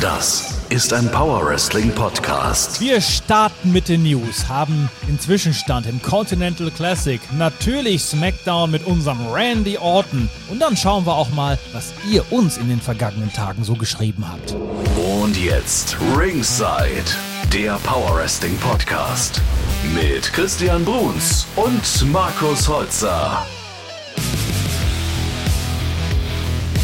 Das ist ein Power Wrestling Podcast. Wir starten mit den News, haben den Zwischenstand im Continental Classic, natürlich SmackDown mit unserem Randy Orton und dann schauen wir auch mal, was ihr uns in den vergangenen Tagen so geschrieben habt. Und jetzt Ringside, der Power Wrestling Podcast mit Christian Bruns und Markus Holzer.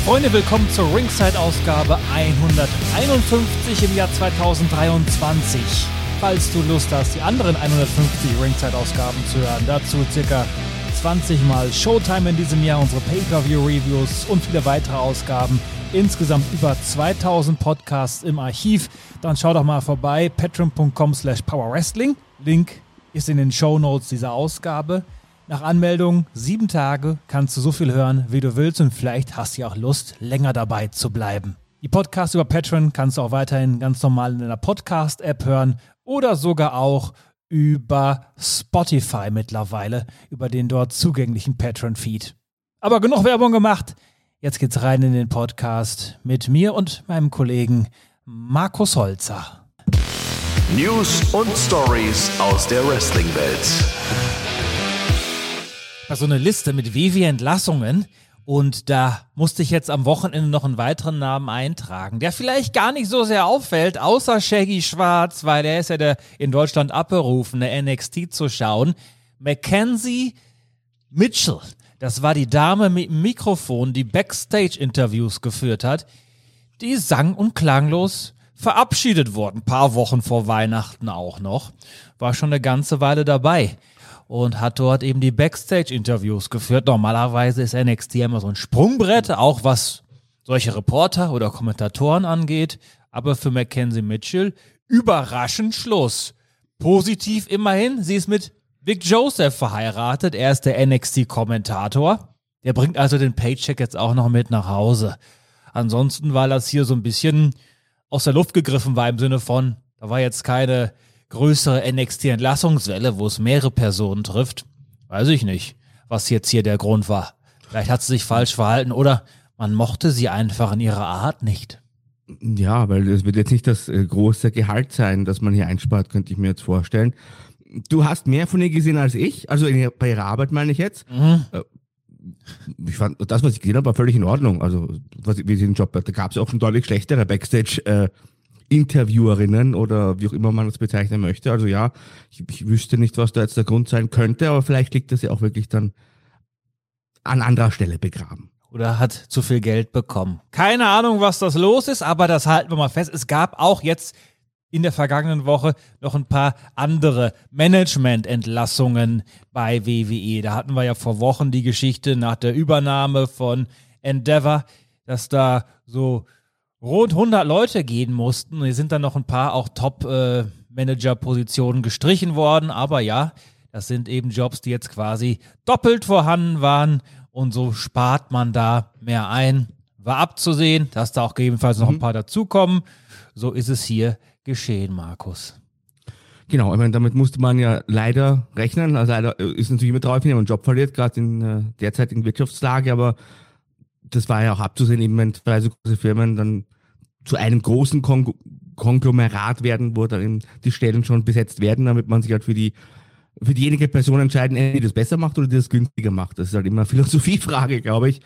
Freunde, willkommen zur Ringside-Ausgabe 151 im Jahr 2023. Falls du Lust hast, die anderen 150 Ringside-Ausgaben zu hören, dazu circa 20 Mal Showtime in diesem Jahr, unsere Pay-Per-View-Reviews und viele weitere Ausgaben. Insgesamt über 2000 Podcasts im Archiv. Dann schau doch mal vorbei, patreon.com slash powerwrestling. Link ist in den Show Notes dieser Ausgabe. Nach Anmeldung sieben Tage kannst du so viel hören, wie du willst und vielleicht hast du ja auch Lust, länger dabei zu bleiben. Die Podcasts über Patreon kannst du auch weiterhin ganz normal in einer Podcast-App hören oder sogar auch über Spotify mittlerweile, über den dort zugänglichen Patreon-Feed. Aber genug Werbung gemacht. Jetzt geht's rein in den Podcast mit mir und meinem Kollegen Markus Holzer. News und Stories aus der Wrestling-Welt. So eine Liste mit Vivi-Entlassungen. Und da musste ich jetzt am Wochenende noch einen weiteren Namen eintragen, der vielleicht gar nicht so sehr auffällt, außer Shaggy Schwarz, weil er ist ja der in Deutschland abberufene NXT zu schauen. Mackenzie Mitchell, das war die Dame mit dem Mikrofon, die Backstage-Interviews geführt hat, die sang- und klanglos verabschiedet worden, paar Wochen vor Weihnachten auch noch, war schon eine ganze Weile dabei und hat dort eben die Backstage-Interviews geführt. Normalerweise ist NXT immer so ein Sprungbrett, auch was solche Reporter oder Kommentatoren angeht. Aber für Mackenzie Mitchell überraschend Schluss. Positiv immerhin, sie ist mit Vic Joseph verheiratet. Er ist der NXT-Kommentator. Der bringt also den Paycheck jetzt auch noch mit nach Hause. Ansonsten war das hier so ein bisschen aus der Luft gegriffen war im Sinne von, da war jetzt keine größere NXT-Entlassungswelle, wo es mehrere Personen trifft. Weiß ich nicht, was jetzt hier der Grund war. Vielleicht hat sie sich falsch verhalten oder man mochte sie einfach in ihrer Art nicht. Ja, weil es wird jetzt nicht das äh, große Gehalt sein, das man hier einspart, könnte ich mir jetzt vorstellen. Du hast mehr von ihr gesehen als ich, also bei ihrer Arbeit meine ich jetzt. Mhm. Äh, ich fand, das, was ich gesehen habe, war völlig in Ordnung. Also, was, wie sie den Job hat. Da gab es auch schon deutlich schlechtere Backstage- äh, Interviewerinnen oder wie auch immer man das bezeichnen möchte. Also ja, ich, ich wüsste nicht, was da jetzt der Grund sein könnte, aber vielleicht liegt das ja auch wirklich dann an anderer Stelle begraben. Oder hat zu viel Geld bekommen. Keine Ahnung, was das los ist, aber das halten wir mal fest. Es gab auch jetzt in der vergangenen Woche noch ein paar andere Management-Entlassungen bei WWE. Da hatten wir ja vor Wochen die Geschichte nach der Übernahme von Endeavor, dass da so rund 100 Leute gehen mussten. Hier sind dann noch ein paar auch Top-Manager-Positionen gestrichen worden. Aber ja, das sind eben Jobs, die jetzt quasi doppelt vorhanden waren. Und so spart man da mehr ein. War abzusehen, dass da auch gegebenenfalls noch ein mhm. paar dazukommen. so ist es hier geschehen, Markus. Genau, ich meine, damit musste man ja leider rechnen. Also leider äh, ist natürlich immer drauf, wenn man einen Job verliert, gerade in äh, derzeitigen Wirtschaftslage, aber das war ja auch abzusehen, eben wenn zwei so große Firmen dann zu einem großen Kon Konglomerat werden, wo dann die Stellen schon besetzt werden, damit man sich halt für die für diejenige Person entscheiden, die das besser macht oder die das günstiger macht. Das ist halt immer eine Philosophiefrage, glaube ich.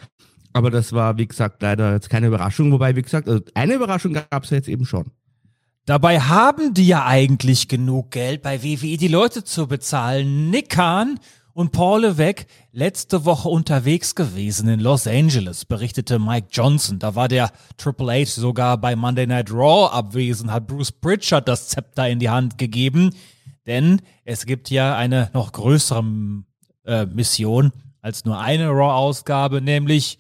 Aber das war, wie gesagt, leider jetzt keine Überraschung. Wobei, wie gesagt, also eine Überraschung gab es ja jetzt eben schon. Dabei haben die ja eigentlich genug Geld bei WWE, die Leute zu bezahlen. Nick Khan und Paul Levesque letzte Woche unterwegs gewesen in Los Angeles, berichtete Mike Johnson. Da war der Triple H sogar bei Monday Night Raw abwesend, hat Bruce Pritchard das Zepter in die Hand gegeben. Denn es gibt ja eine noch größere äh, Mission als nur eine Raw-Ausgabe, nämlich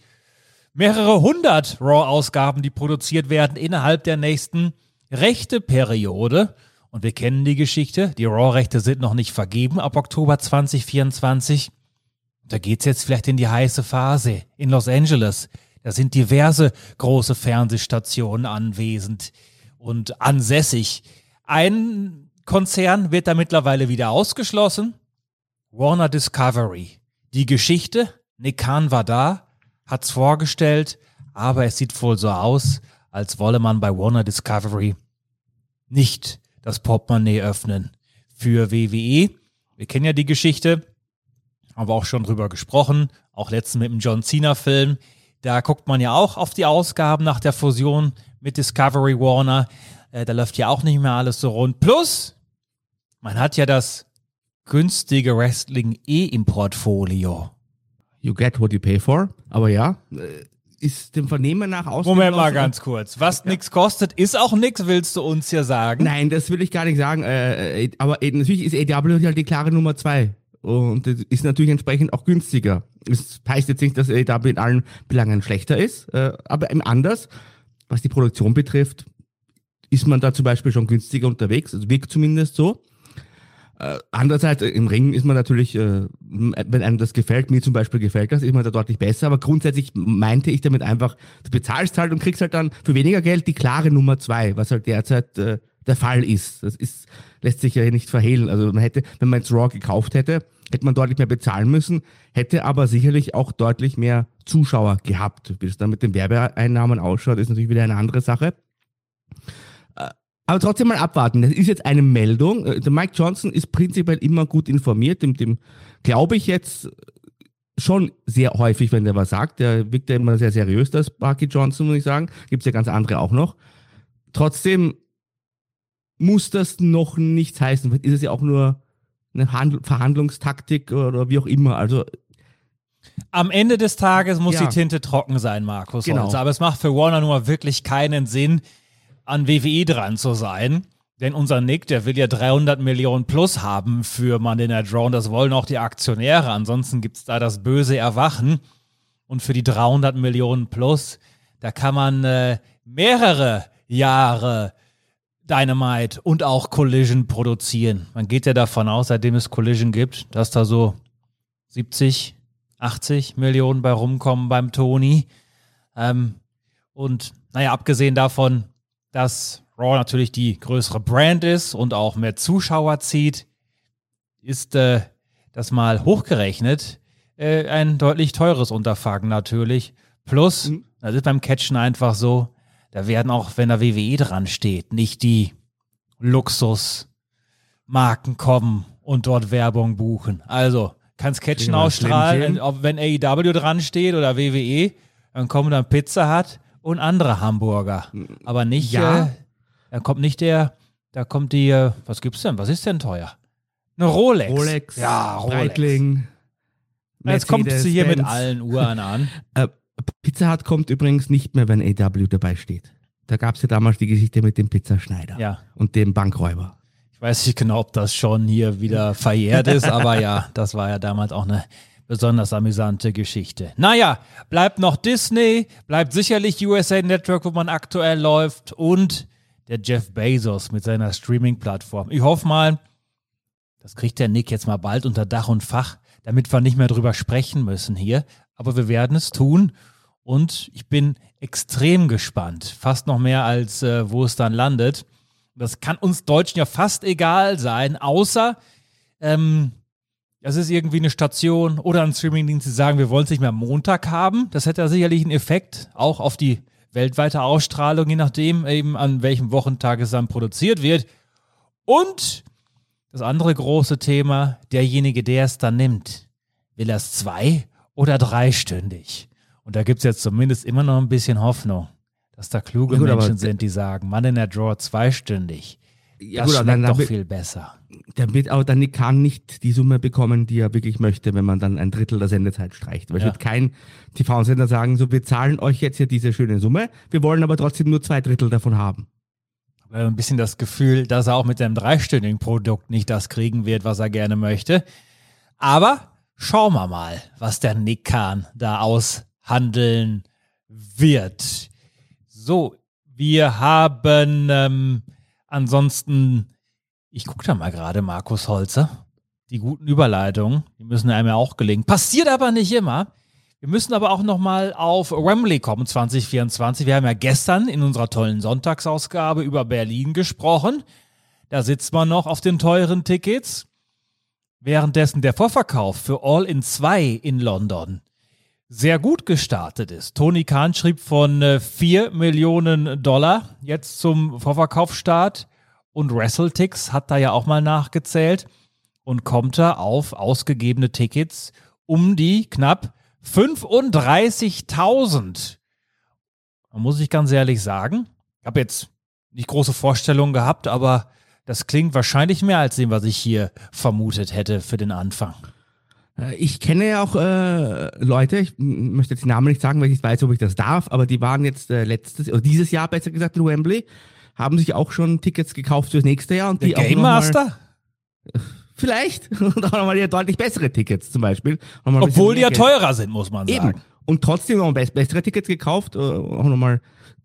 mehrere hundert Raw-Ausgaben, die produziert werden innerhalb der nächsten Rechte-Periode. Und wir kennen die Geschichte. Die Raw-Rechte sind noch nicht vergeben ab Oktober 2024. Da geht es jetzt vielleicht in die heiße Phase in Los Angeles. Da sind diverse große Fernsehstationen anwesend und ansässig. Ein Konzern wird da mittlerweile wieder ausgeschlossen. Warner Discovery. Die Geschichte, Nick Khan war da, hat's vorgestellt, aber es sieht wohl so aus, als wolle man bei Warner Discovery nicht das Portemonnaie öffnen für WWE. Wir kennen ja die Geschichte, haben wir auch schon drüber gesprochen, auch letztens mit dem John Cena-Film. Da guckt man ja auch auf die Ausgaben nach der Fusion mit Discovery Warner. Äh, da läuft ja auch nicht mehr alles so rund. Plus, man hat ja das günstige Wrestling eh im Portfolio. You get what you pay for. Aber ja, äh, ist dem Vernehmen nach aus. Moment mal ganz kurz. Was ja. nichts kostet, ist auch nichts, willst du uns ja sagen? Nein, das will ich gar nicht sagen. Äh, äh aber äh, natürlich ist AW halt die klare Nummer zwei. Und das ist natürlich entsprechend auch günstiger. Das heißt jetzt nicht, dass AW in allen Belangen schlechter ist, äh, aber im anders, was die Produktion betrifft, ist man da zum Beispiel schon günstiger unterwegs. Also wirkt zumindest so. Äh, andererseits, äh, im Ring ist man natürlich, äh, wenn einem das gefällt, mir zum Beispiel gefällt das, ist man da deutlich besser. Aber grundsätzlich meinte ich damit einfach, du bezahlst halt und kriegst halt dann für weniger Geld die klare Nummer zwei, was halt derzeit äh, der Fall ist. Das ist, lässt sich ja nicht verhehlen. Also man hätte, wenn man jetzt Raw gekauft hätte, hätte man deutlich mehr bezahlen müssen, hätte aber sicherlich auch deutlich mehr Zuschauer gehabt. Wie es dann mit den Werbeeinnahmen ausschaut, ist natürlich wieder eine andere Sache. Aber trotzdem mal abwarten. Das ist jetzt eine Meldung. Äh, der Mike Johnson ist prinzipiell immer gut informiert. Dem, dem glaube ich jetzt schon sehr häufig, wenn der was sagt. Der wirkt ja immer sehr seriös, das Bucky Johnson, muss ich sagen. Gibt es ja ganz andere auch noch. Trotzdem muss das noch nichts heißen. Ist es ja auch nur eine Handl Verhandlungstaktik oder wie auch immer. Also am Ende des Tages muss ja. die Tinte trocken sein, Markus. Genau. Holz. Aber es macht für Warner nur wirklich keinen Sinn, an WWE dran zu sein. Denn unser Nick, der will ja 300 Millionen plus haben für Monday Night Raw und das wollen auch die Aktionäre. Ansonsten gibt es da das böse Erwachen. Und für die 300 Millionen plus, da kann man äh, mehrere Jahre Dynamite und auch Collision produzieren. Man geht ja davon aus, seitdem es Collision gibt, dass da so 70, 80 Millionen bei rumkommen beim Tony. Ähm, und naja, abgesehen davon, dass Raw natürlich die größere Brand ist und auch mehr Zuschauer zieht, ist äh, das mal hochgerechnet äh, ein deutlich teures Unterfangen natürlich. Plus, mhm. das ist beim Catchen einfach so, da werden auch, wenn da WWE dran steht, nicht die Luxusmarken kommen und dort Werbung buchen. Also, kannst Catchen ausstrahlen, wenn AEW dran steht oder WWE, dann kommen dann Pizza hat und andere Hamburger. Aber nicht, ja. äh, da kommt nicht der, da kommt die, äh, was gibt's denn? Was ist denn teuer? Eine Rolex. Rolex, ja, Rolex. Breitling. Jetzt kommt sie hier Benz. mit allen Uhren an. äh, Pizza Hut kommt übrigens nicht mehr, wenn AW dabei steht. Da gab es ja damals die Geschichte mit dem Pizzaschneider ja. und dem Bankräuber. Ich weiß nicht genau, ob das schon hier wieder verjährt ist, aber ja, das war ja damals auch eine besonders amüsante Geschichte. Naja, bleibt noch Disney, bleibt sicherlich USA Network, wo man aktuell läuft und der Jeff Bezos mit seiner Streaming-Plattform. Ich hoffe mal, das kriegt der Nick jetzt mal bald unter Dach und Fach, damit wir nicht mehr drüber sprechen müssen hier. Aber wir werden es tun. Und ich bin extrem gespannt, fast noch mehr als äh, wo es dann landet. Das kann uns Deutschen ja fast egal sein, außer ähm, das ist irgendwie eine Station oder ein Streamingdienst, die sagen, wir wollen es nicht mehr am Montag haben. Das hätte ja sicherlich einen Effekt, auch auf die weltweite Ausstrahlung, je nachdem eben an welchem Wochentag es dann produziert wird. Und das andere große Thema, derjenige, der es dann nimmt, will er es zwei- oder dreistündig? Und da gibt es jetzt zumindest immer noch ein bisschen Hoffnung, dass da kluge Ja, gut, Menschen sind, die sagen, Mann in der Draw zweistündig. Ja, das gut, aber schmeckt dann, doch viel besser. wird auch dann kann nicht die Summe bekommen, die er wirklich möchte, wenn man dann ein Drittel der Sendezeit streicht. Weil es Ja. wird kein TV-Sender sagen, so wir zahlen euch jetzt hier diese schöne Summe, wir wollen aber trotzdem nur zwei Drittel davon haben. ein bisschen das Gefühl, dass er auch mit dem dreistündigen Produkt nicht das kriegen wird, was er gerne möchte. Aber schauen wir mal, was der Nick Kahn da aushandeln wird. So, wir haben ähm, ansonsten, ich gucke da mal gerade, Markus Holzer. Die guten Überleitungen, die müssen einem ja auch gelingen. Passiert aber nicht immer. Wir müssen aber auch nochmal auf Wembley kommen 2024. Wir haben ja gestern in unserer tollen Sonntagsausgabe über Berlin gesprochen. Da sitzt man noch auf den teuren Tickets. Währenddessen der Vorverkauf für All in 2 in London sehr gut gestartet ist. Tony Khan schrieb von äh, 4 Millionen Dollar jetzt zum Vorverkaufsstart und WrestleTix hat da ja auch mal nachgezählt und kommt da auf ausgegebene Tickets um die knapp 35.000. Da muss ich ganz ehrlich sagen, ich habe jetzt nicht große Vorstellungen gehabt, aber das klingt wahrscheinlich mehr als dem, was ich hier vermutet hätte für den Anfang. Äh, Ich kenne ja auch äh, Leute, ich möchte jetzt die Namen nicht sagen, weil ich nicht weiß, ob ich das darf, aber die waren jetzt äh, letztes, oder dieses Jahr besser gesagt in Wembley, haben sich auch schon Tickets gekauft fürs nächste Jahr und Der die auch Game noch mal- Master? Vielleicht. Und auch nochmal ja deutlich bessere Tickets zum Beispiel. Obwohl die ja Geld. teurer sind, muss man Eben. sagen. Und trotzdem noch bess bessere Tickets gekauft, äh, auch nochmal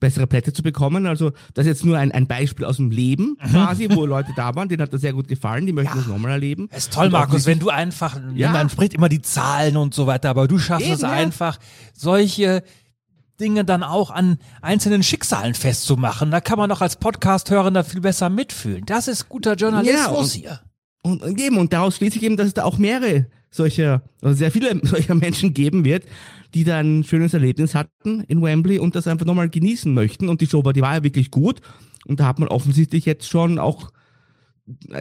bessere Plätze zu bekommen. Also das ist jetzt nur ein, ein Beispiel aus dem Leben Mhm. quasi, wo Leute da waren, denen hat das sehr gut gefallen, die möchten das nochmal erleben. Es ist toll, Und auch Markus, wenn du einfach, Ja. man spricht immer die Zahlen und so weiter, aber du schaffst Eben, es ja. einfach, solche Dinge dann auch an einzelnen Schicksalen festzumachen. Da kann man doch als Podcast-Hörender viel besser mitfühlen. Das ist guter Journalismus und- hier. Und, und eben, und daraus schließe ich eben, dass es da auch mehrere solcher, oder sehr viele solcher Menschen geben wird, die da ein schönes Erlebnis hatten in Wembley und das einfach nochmal genießen möchten. Und die Show war, die war ja wirklich gut. Und da hat man offensichtlich jetzt schon auch,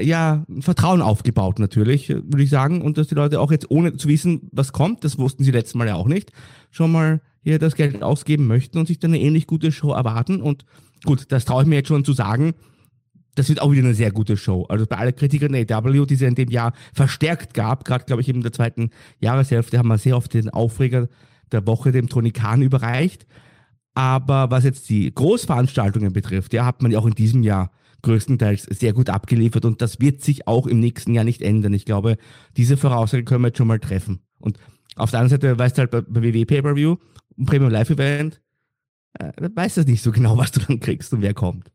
ja, Vertrauen aufgebaut natürlich, würde ich sagen. Und dass die Leute auch jetzt, ohne zu wissen, was kommt, das wussten sie letztes Mal ja auch nicht, schon mal hier das Geld ausgeben möchten und sich dann eine ähnlich gute Show erwarten. Und gut, das traue ich mir jetzt schon zu sagen, das wird auch wieder eine sehr gute Show. Also bei aller Kritik an AW, die es in dem Jahr verstärkt gab, gerade glaube ich eben in der zweiten Jahreshälfte, haben wir sehr oft den Aufreger der Woche dem Tony Khan überreicht. Aber was jetzt die Großveranstaltungen betrifft, ja, hat man ja auch in diesem Jahr größtenteils sehr gut abgeliefert und das wird sich auch im nächsten Jahr nicht ändern. Ich glaube, diese Voraussage können wir jetzt schon mal treffen. Und auf der anderen Seite weißt du halt bei, bei WWE Pay-Per-View, Premium Live Event, äh, weißt du nicht so genau, was du dann kriegst und wer kommt.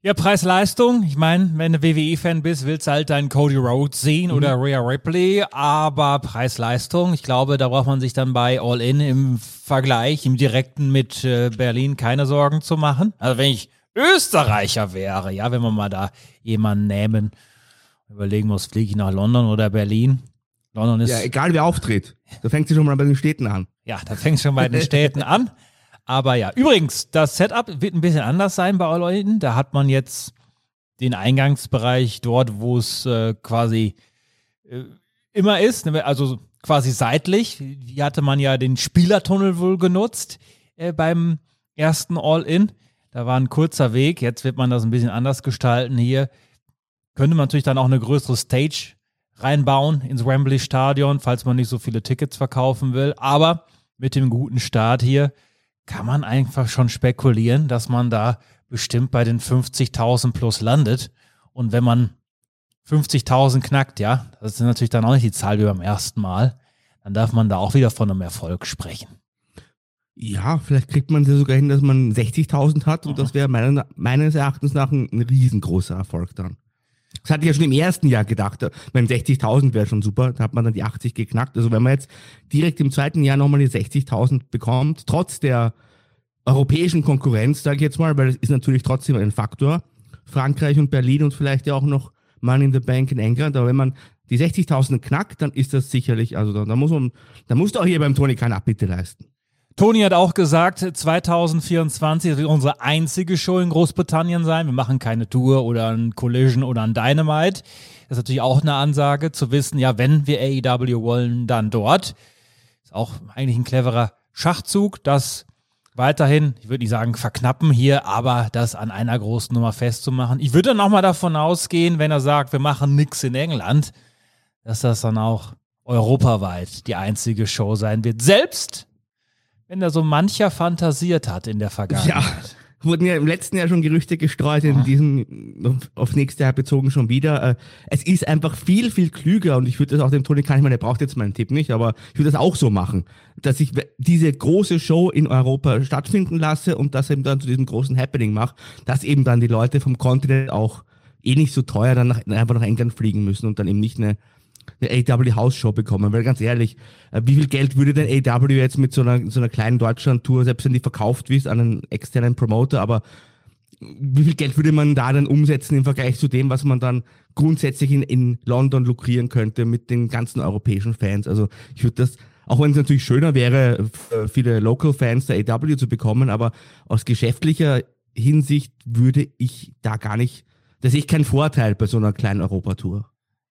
Ja, Preis-Leistung. Ich meine, wenn du WWE-Fan bist, willst du halt deinen Cody Rhodes sehen oder Rhea Ripley, aber Preis-Leistung, ich glaube, da braucht man sich dann bei All In im Vergleich, im direkten mit äh, Berlin keine Sorgen zu machen. Also wenn ich Österreicher wäre, ja, wenn wir mal da jemanden nehmen, überlegen muss, fliege ich nach London oder Berlin. London ist Ja, egal wer auftritt. Da fängt sie schon mal bei den Städten an. Ja, da fängt schon bei den Städten an. Aber ja, übrigens, das Setup wird ein bisschen anders sein bei All In. Da hat man jetzt den Eingangsbereich dort, wo es äh, quasi äh, immer ist, ne, also quasi seitlich. Hier hatte man ja den Spielertunnel wohl genutzt äh, beim ersten All-In. Da war ein kurzer Weg. Jetzt wird man das ein bisschen anders gestalten hier. Könnte man natürlich dann auch eine größere Stage reinbauen ins Wembley Stadion, falls man nicht so viele Tickets verkaufen will. Aber mit dem guten Start hier kann man einfach schon spekulieren, dass man da bestimmt bei den 50.000 plus landet. Und wenn man 50.000 knackt, ja, das ist natürlich dann auch nicht die Zahl wie beim ersten Mal, dann darf man da auch wieder von einem Erfolg sprechen. Ja, vielleicht kriegt man es ja sogar hin, dass man 60.000 hat und das wäre meines Erachtens nach ein, ein riesengroßer Erfolg dann. Das hatte ich ja schon im ersten Jahr gedacht. Beim 60.000 wäre schon super. Da hat man dann die 80 geknackt. Also wenn man jetzt direkt im zweiten Jahr nochmal die 60.000 bekommt, trotz der europäischen Konkurrenz, sage ich jetzt mal, weil es ist natürlich trotzdem ein Faktor. Frankreich und Berlin und vielleicht ja auch noch Money in the Bank in England. Aber wenn man die 60.000 knackt, dann ist das sicherlich, also da, da muss man, da musst du auch hier beim Toni keine Abbitte leisten. Toni hat auch gesagt, 2024 wird unsere einzige Show in Großbritannien sein. Wir machen keine Tour oder ein Collision oder ein Dynamite. Das ist natürlich auch eine Ansage, zu wissen, ja, wenn wir AEW wollen, dann dort. Ist auch eigentlich ein cleverer Schachzug, das weiterhin, ich würde nicht sagen verknappen hier, aber das an einer großen Nummer festzumachen. Ich würde dann auch davon ausgehen, wenn er sagt, wir machen nichts in England, dass das dann auch europaweit die einzige Show sein wird. Selbst wenn da so mancher fantasiert hat in der Vergangenheit. Ja, wurden ja im letzten Jahr schon Gerüchte gestreut, in diesem auf nächstes Jahr bezogen schon wieder. Äh, es ist einfach viel, viel klüger und ich würde das auch dem Toni Kahnemann, der braucht jetzt meinen Tipp nicht, aber ich würde das auch so machen, dass ich diese große Show in Europa stattfinden lasse und das eben dann zu diesem großen Happening mache, dass eben dann die Leute vom Kontinent auch eh nicht so teuer dann nach, einfach nach England fliegen müssen und dann eben nicht eine eine AW House Show bekommen, weil ganz ehrlich, äh, wie viel Geld würde denn AW jetzt mit so einer, so einer kleinen Deutschland-Tour, selbst wenn die verkauft wird an einen externen Promoter, aber wie viel Geld würde man da dann umsetzen im Vergleich zu dem, was man dann grundsätzlich in, in London lukrieren könnte mit den ganzen europäischen Fans? Also ich würde das, auch wenn es natürlich schöner wäre, viele Local-Fans der AW zu bekommen, aber aus geschäftlicher Hinsicht würde ich da gar nicht, da sehe ich keinen Vorteil bei so einer kleinen Europatour.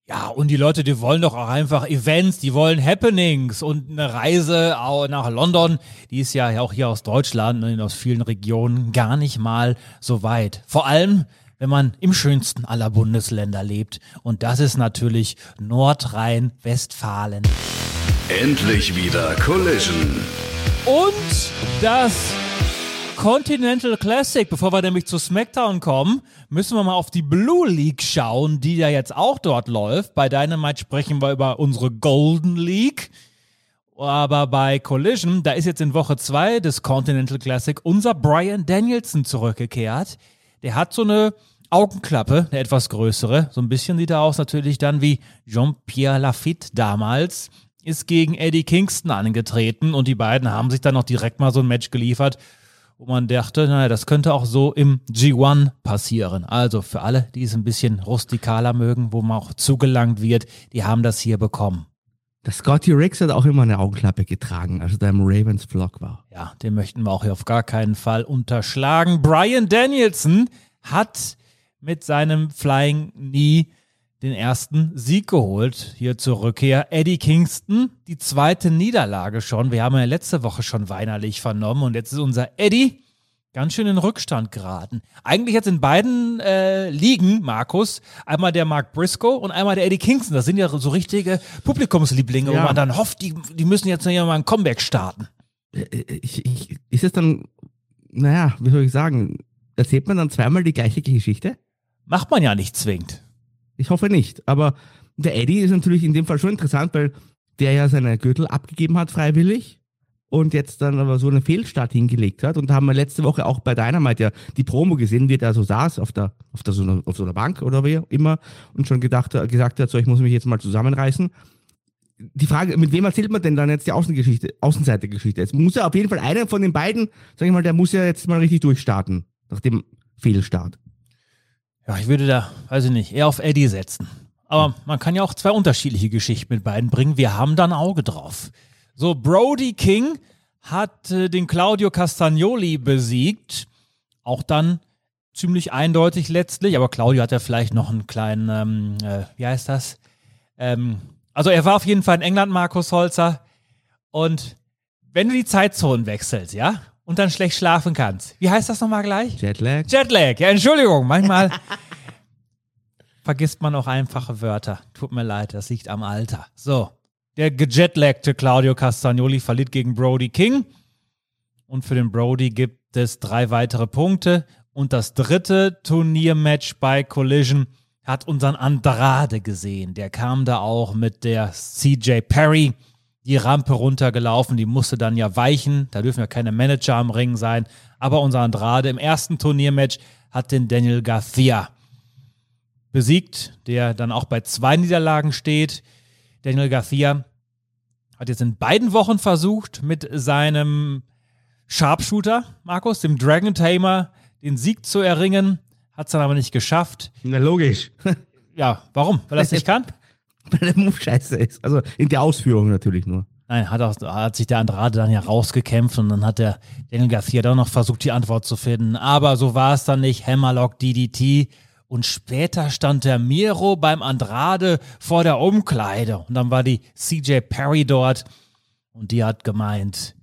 Ja, und die Leute, die wollen doch auch einfach Events, die wollen Happenings und eine Reise nach London, die ist ja auch hier aus Deutschland und aus vielen Regionen gar nicht mal so weit. Vor allem, wenn man im schönsten aller Bundesländer lebt. Und das ist natürlich Nordrhein-Westfalen. Endlich wieder Collision. Und das Continental Classic. Bevor wir nämlich zu SmackDown kommen, müssen wir mal auf die Blue League schauen, die ja jetzt auch dort läuft. Bei Dynamite sprechen wir über unsere Golden League. Aber bei Collision, da ist jetzt in Woche 2 des Continental Classic unser Brian Danielson zurückgekehrt. Der hat so eine Augenklappe, eine etwas größere. So ein bisschen sieht er aus natürlich dann wie Jean-Pierre Lafitte damals. Ist gegen Eddie Kingston angetreten und die beiden haben sich dann noch direkt mal so ein Match geliefert wo man dachte, naja, das könnte auch so im G1 passieren. Also für alle, die es ein bisschen rustikaler mögen, wo man auch zugelangt wird, die haben das hier bekommen. Der Scotty Riggs hat auch immer eine Augenklappe getragen, als er da im Ravens Vlog war. Ja, den möchten wir auch hier auf gar keinen Fall unterschlagen. Brian Danielson hat mit seinem Flying Knee den ersten Sieg geholt hier zur Rückkehr. Eddie Kingston, die zweite Niederlage schon. Wir haben ja letzte Woche schon weinerlich vernommen und jetzt ist unser Eddie ganz schön in Rückstand geraten. Eigentlich jetzt in beiden äh, Ligen, Markus, einmal der Mark Briscoe und einmal der Eddie Kingston. Das sind ja so richtige Publikumslieblinge, ja. wo man dann hofft, die, die müssen jetzt ja mal ein Comeback starten. Äh, äh, ich, ich, ist es dann, naja, wie soll ich sagen, erzählt man dann zweimal die gleiche Geschichte? Macht man ja nicht zwingend. Ich hoffe nicht. Aber der Eddie ist natürlich in dem Fall schon interessant, weil der ja seine Gürtel abgegeben hat freiwillig und jetzt dann aber so einen Fehlstart hingelegt hat. Und da haben wir letzte Woche auch bei Dynamite ja die Promo gesehen, wie der so saß auf der, auf der so einer, auf so einer Bank oder wie immer und schon gedacht, gesagt hat, so ich muss mich jetzt mal zusammenreißen. Die Frage, mit wem erzählt man denn dann jetzt die Außengeschichte, Außenseitergeschichte? Jetzt muss ja auf jeden Fall einer von den beiden, sag ich mal, der muss ja jetzt mal richtig durchstarten nach dem Fehlstart. Ja, ich würde da, weiß ich nicht, eher auf Eddie setzen. Aber man kann ja auch zwei unterschiedliche Geschichten mit beiden bringen. Wir haben da ein Auge drauf. So, Brody King hat äh, den Claudio Castagnoli besiegt. Auch dann ziemlich eindeutig letztlich. Aber Claudio hat ja vielleicht noch einen kleinen, ähm, äh, wie heißt das? Ähm, also er war auf jeden Fall in England, Markus Holzer. Und wenn du die Zeitzonen wechselst, ja, und dann schlecht schlafen kannst. Wie heißt das nochmal gleich? Jetlag. Jetlag, ja, Entschuldigung, manchmal vergisst man auch einfache Wörter. Tut mir leid, das liegt am Alter. So, der gejetlagte Claudio Castagnoli verliert gegen Brody King. Und für den Brody gibt es drei weitere Punkte. Und das dritte Turniermatch bei Collision hat unseren Andrade gesehen. Der kam da auch mit der CJ Perry die Rampe runtergelaufen, die musste dann ja weichen. Da dürfen ja keine Manager am Ring sein. Aber unser Andrade im ersten Turniermatch hat den Daniel Garcia besiegt, der dann auch bei zwei Niederlagen steht. Daniel Garcia hat jetzt in beiden Wochen versucht, mit seinem Sharpshooter, Markus, dem Dragon Tamer, den Sieg zu erringen. Hat es dann aber nicht geschafft. Na, logisch. Ja, warum? Weil er es nicht kann? Weil der Move scheiße ist. Also in der Ausführung natürlich nur. Nein, hat, auch, hat sich der Andrade dann ja rausgekämpft und dann hat der Daniel Garcia doch noch versucht, die Antwort zu finden. Aber so war es dann nicht. Hammerlock DDT. Und später stand der Miro beim Andrade vor der Umkleide. Und dann war die CJ Perry dort. Und die hat gemeint,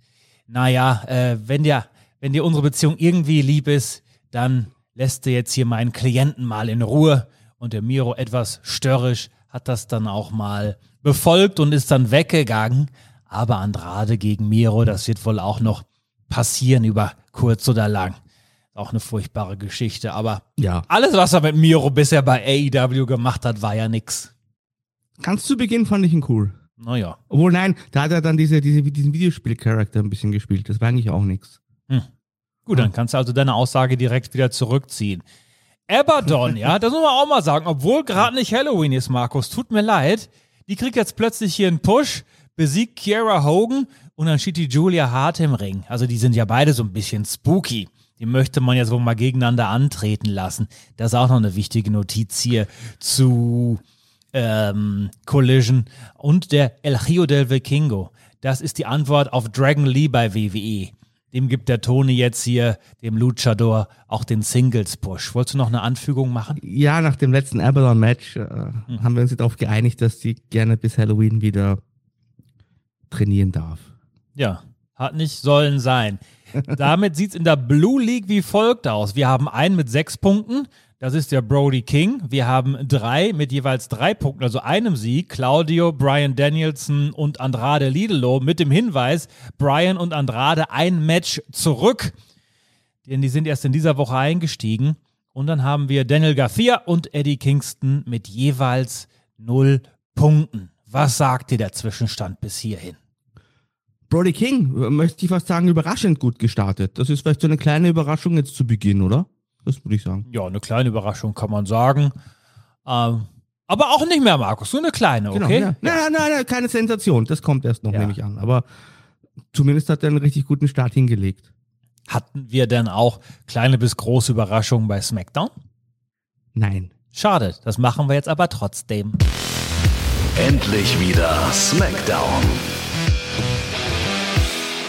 naja, äh, wenn dir, wenn dir unsere Beziehung irgendwie lieb ist, dann lässt du jetzt hier meinen Klienten mal in Ruhe. Und der Miro etwas störrisch hat das dann auch mal befolgt und ist dann weggegangen. Aber Andrade gegen Miro, das wird wohl auch noch passieren über kurz oder lang. Auch eine furchtbare Geschichte. Aber Ja. alles, was er mit Miro bisher bei AEW gemacht hat, war ja nix. Ganz zu Beginn fand ich ihn cool. Naja. Obwohl, nein, da hat er dann diese, diese, diesen Videospielcharakter ein bisschen gespielt. Das war eigentlich auch nichts. Gut, dann kannst du also deine Aussage direkt wieder zurückziehen. Abaddon, ja, das muss man auch mal sagen, obwohl gerade nicht Halloween ist, Markus, tut mir leid. Die kriegt jetzt plötzlich hier einen Push, besiegt Kiara Hogan und dann steht die Julia Hart im Ring. Also die sind ja beide so ein bisschen spooky. Die möchte man jetzt wohl mal gegeneinander antreten lassen. Das ist auch noch eine wichtige Notiz hier zu ähm, Collision. Und der El Rio del Vikingo. Das ist die Antwort auf Dragon Lee bei WWE. Dem gibt der Tony jetzt hier, dem Luchador, auch den Singles-Push. Wolltest du noch eine Anfügung machen? Ja, nach dem letzten Abaddon-Match äh, haben wir uns darauf geeinigt, dass sie gerne bis Halloween wieder trainieren darf. Ja, hat nicht sollen sein. Damit sieht es in der Blue League wie folgt aus. Wir haben einen mit sechs Punkten. Das ist der Brody King. Wir haben drei mit jeweils drei Punkten, also einem Sieg. Claudio, Brian Danielson und Andrade Lidelo mit dem Hinweis, Brian und Andrade ein Match zurück. Denn die sind erst in dieser Woche eingestiegen. Und dann haben wir Daniel Garcia und Eddie Kingston mit jeweils null Punkten. Was sagt dir der Zwischenstand bis hierhin? Brody King, äh, möchte ich fast sagen, überraschend gut gestartet. Das ist vielleicht so eine kleine Überraschung jetzt zu Beginn, oder? Das würde ich sagen. Ja, eine kleine Überraschung kann man sagen. Ähm, aber auch nicht mehr, Markus. Nur eine kleine, okay? Genau, ja. Nein, nein, nein, keine Sensation. Das kommt erst noch, Ja. nehme ich an. Aber zumindest hat er einen richtig guten Start hingelegt. Hatten wir denn auch kleine bis große Überraschungen bei SmackDown? Nein. Schade, das machen wir jetzt aber trotzdem. Endlich wieder Smackdown.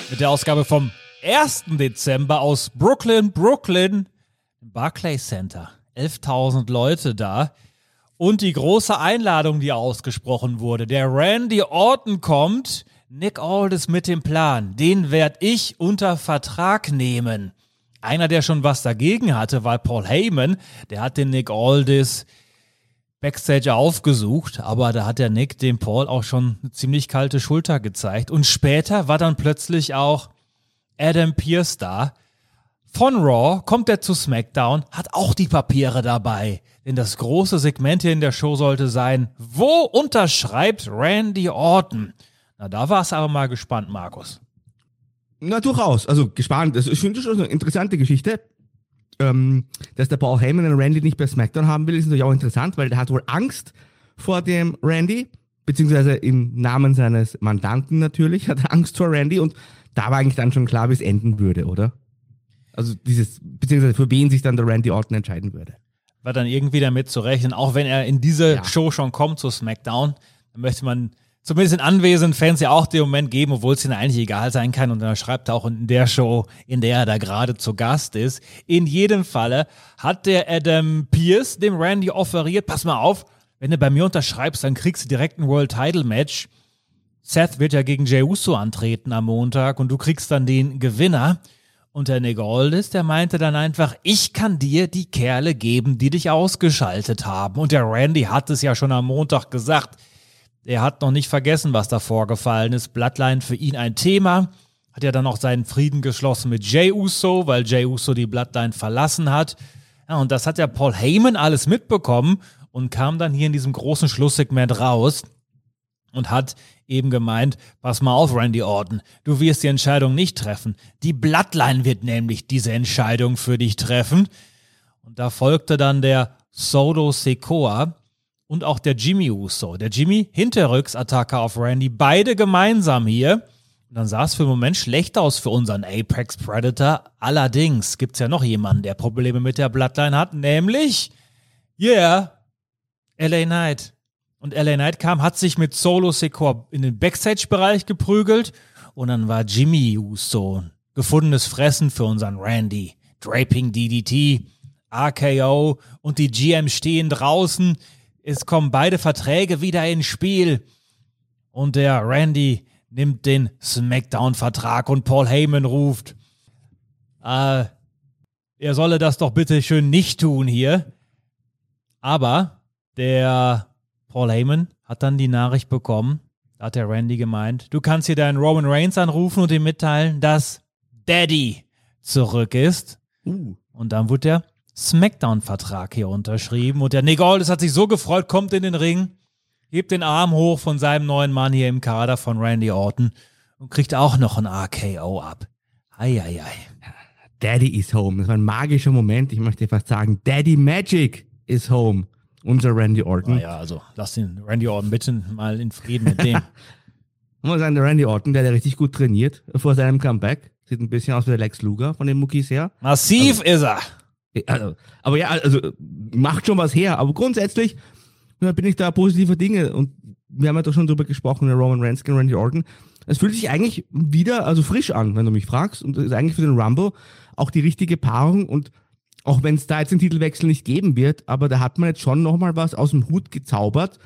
Mit der Ausgabe vom 1. Dezember aus Brooklyn, Brooklyn, im Barclays Center. 11.000 Leute da. Und die große Einladung, die ausgesprochen wurde. Der Randy Orton kommt. Nick Aldis mit dem Plan. Den werd ich unter Vertrag nehmen. Einer, der schon was dagegen hatte, war Paul Heyman. Der hat den Nick Aldis Backstage aufgesucht, aber da hat der Nick dem Paul auch schon eine ziemlich kalte Schulter gezeigt. Und später war dann plötzlich auch Adam Pierce da. Von Raw kommt er zu SmackDown, hat auch die Papiere dabei. Denn das große Segment hier in der Show sollte sein, wo unterschreibt Randy Orton? Na, da war es aber mal gespannt, Markus. Na, durchaus. Also gespannt. Das ist, schon eine interessante Geschichte. Ähm, dass der Paul Heyman den Randy nicht bei SmackDown haben will, ist natürlich auch interessant, weil der hat wohl Angst vor dem Randy, beziehungsweise im Namen seines Mandanten natürlich, hat er Angst vor Randy und da war eigentlich dann schon klar, wie es enden würde, oder? Also dieses, beziehungsweise für wen sich dann der Randy Orton entscheiden würde. war dann irgendwie damit zu rechnen, auch wenn er in diese Ja. Show schon kommt zu SmackDown, dann möchte man zumindest den anwesenden Fans ja auch den Moment geben, obwohl es ihnen eigentlich egal sein kann. Und dann schreibt er auch in der Show, in der er da gerade zu Gast ist. In jedem Falle hat der Adam Pierce dem Randy offeriert, pass mal auf, wenn du bei mir unterschreibst, dann kriegst du direkt ein World Title Match. Seth wird ja gegen Jey Uso antreten am Montag und du kriegst dann den Gewinner. Und der Nick Aldis, der meinte dann einfach, ich kann dir die Kerle geben, die dich ausgeschaltet haben. Und der Randy hat es ja schon am Montag gesagt. Er hat noch nicht vergessen, was da vorgefallen ist. Bloodline für ihn ein Thema. Hat ja dann auch seinen Frieden geschlossen mit Jey Uso, weil Jey Uso die Bloodline verlassen hat. Ja, und das hat ja Paul Heyman alles mitbekommen und kam dann hier in diesem großen Schlusssegment raus und hat eben gemeint, pass mal auf, Randy Orton, du wirst die Entscheidung nicht treffen. Die Bloodline wird nämlich diese Entscheidung für dich treffen. Und da folgte dann der Solo Sekoa und auch der Jimmy Uso. Der Jimmy Hinterrücksattacke auf Randy, beide gemeinsam hier. Und dann sah es für einen Moment schlecht aus für unseren Apex Predator. Allerdings gibt es ja noch jemanden, der Probleme mit der Bloodline hat, nämlich, yeah, LA Knight. Und LA Knight kam, hat sich mit Solo Secor in den Backstage-Bereich geprügelt und dann war Jimmy Uso gefundenes Fressen für unseren Randy. Draping DDT, RKO und die GM stehen draußen. Es kommen beide Verträge wieder ins Spiel. Und der Randy nimmt den SmackDown-Vertrag und Paul Heyman ruft, äh, er solle das doch bitte schön nicht tun hier. Aber der Paul Heyman hat dann die Nachricht bekommen, da hat der Randy gemeint, du kannst hier deinen Roman Reigns anrufen und ihm mitteilen, dass Daddy zurück ist. Uh. Und dann wurde der Smackdown-Vertrag hier unterschrieben und der Nick Aldis hat sich so gefreut, kommt in den Ring, hebt den Arm hoch von seinem neuen Mann hier im Kader von Randy Orton und kriegt auch noch ein RKO ab. Eieiei. Daddy is home. Das war ein magischer Moment. Ich möchte fast sagen, Daddy Magic is home. Unser Randy Orton. Naja, also lass den Randy Orton bitte mal in Frieden mit dem. Muss sagen, der Randy Orton, der hat richtig gut trainiert vor seinem Comeback. Sieht ein bisschen aus wie der Lex Luger von den Muckis her. Massiv also, ist er. Also, aber ja, also macht schon was her. Aber grundsätzlich bin ich da positiver Dinge. Und wir haben ja doch schon drüber gesprochen, der Roman Reigns gegen Randy Orton. Es fühlt sich eigentlich wieder, also frisch an, wenn du mich fragst. Und das ist eigentlich für den Rumble auch die richtige Paarung. Und auch wenn es da jetzt den Titelwechsel nicht geben wird, aber da hat man jetzt schon nochmal was aus dem Hut gezaubert,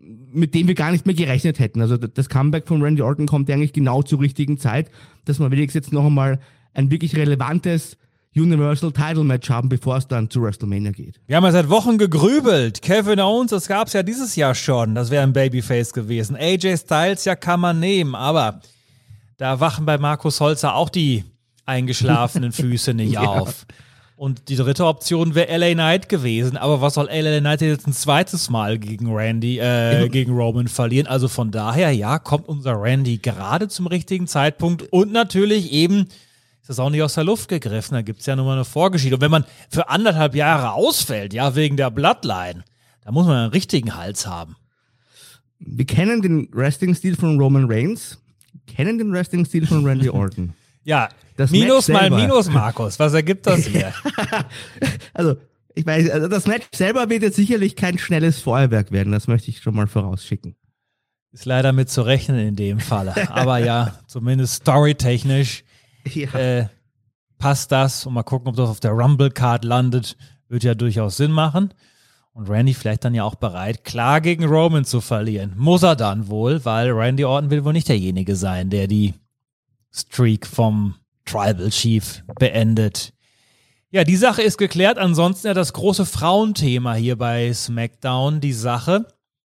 mit dem wir gar nicht mehr gerechnet hätten. Also das Comeback von Randy Orton kommt eigentlich genau zur richtigen Zeit, dass wir wenigstens jetzt noch einmal ein wirklich relevantes Universal Title Match haben, bevor es dann zu WrestleMania geht. Wir haben ja seit Wochen gegrübelt. Kevin Owens, das gab es ja dieses Jahr schon. Das wäre ein Babyface gewesen. AJ Styles, ja, kann man nehmen, aber da wachen bei Markus Holzer auch die eingeschlafenen Füße nicht ja. auf. Und die dritte Option wäre LA Knight gewesen. Aber was soll LA Knight jetzt ein zweites Mal gegen Randy, äh, gegen Roman verlieren? Also von daher, ja, kommt unser Randy gerade zum richtigen Zeitpunkt. Und natürlich eben ist das auch nicht aus der Luft gegriffen. Da gibt es ja nur mal eine Vorgeschichte. Und wenn man für anderthalb Jahre ausfällt, ja, wegen der Bloodline, da muss man einen richtigen Hals haben. Wir kennen den Wrestling-Stil von Roman Reigns, kennen den Wrestling-Stil von Randy Orton. Ja, das Minus mal Minus, Markus. Was ergibt das hier? also, ich weiß, also das Match selber wird jetzt sicherlich kein schnelles Feuerwerk werden. Das möchte ich schon mal vorausschicken. Ist leider mit zu rechnen in dem Falle. Aber ja, zumindest storytechnisch ja. äh, passt das. Und mal gucken, ob das auf der Rumble-Card landet. Wird ja durchaus Sinn machen. Und Randy vielleicht dann ja auch bereit, klar gegen Roman zu verlieren. Muss er dann wohl, weil Randy Orton will wohl nicht derjenige sein, der die Streak vom Tribal Chief beendet. Ja, die Sache ist geklärt. Ansonsten ja das große Frauenthema hier bei SmackDown, die Sache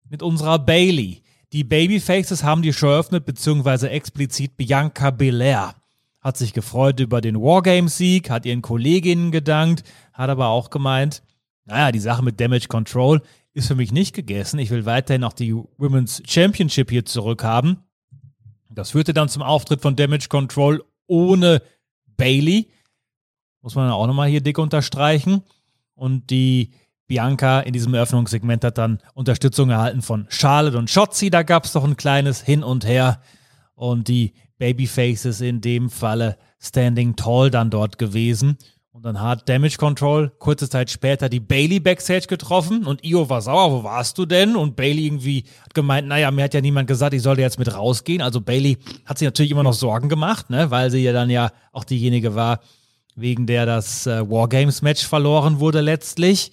mit unserer Bailey. Die Babyfaces haben die Show eröffnet, beziehungsweise explizit Bianca Belair. Hat sich gefreut über den Wargames-Sieg, hat ihren Kolleginnen gedankt, hat aber auch gemeint, naja, die Sache mit Damage Control ist für mich nicht gegessen. Ich will weiterhin auch die Women's Championship hier zurückhaben. Das führte dann zum Auftritt von Damage Control ohne Bailey. Muss man auch nochmal hier dick unterstreichen. Und die Bianca in diesem Eröffnungssegment hat dann Unterstützung erhalten von Charlotte und Shotzi. Da gab es doch ein kleines Hin und Her. Und die Babyfaces in dem Falle standing tall dann dort gewesen. Und dann hat Damage Control kurze Zeit später die Bailey Backstage getroffen und Io war sauer, wo warst du denn? Und Bailey irgendwie hat gemeint, naja, mir hat ja niemand gesagt, ich sollte jetzt mit rausgehen. Also Bailey hat sich natürlich immer noch Sorgen gemacht, ne, weil sie ja dann ja auch diejenige war, wegen der das äh, Wargames-Match verloren wurde letztlich.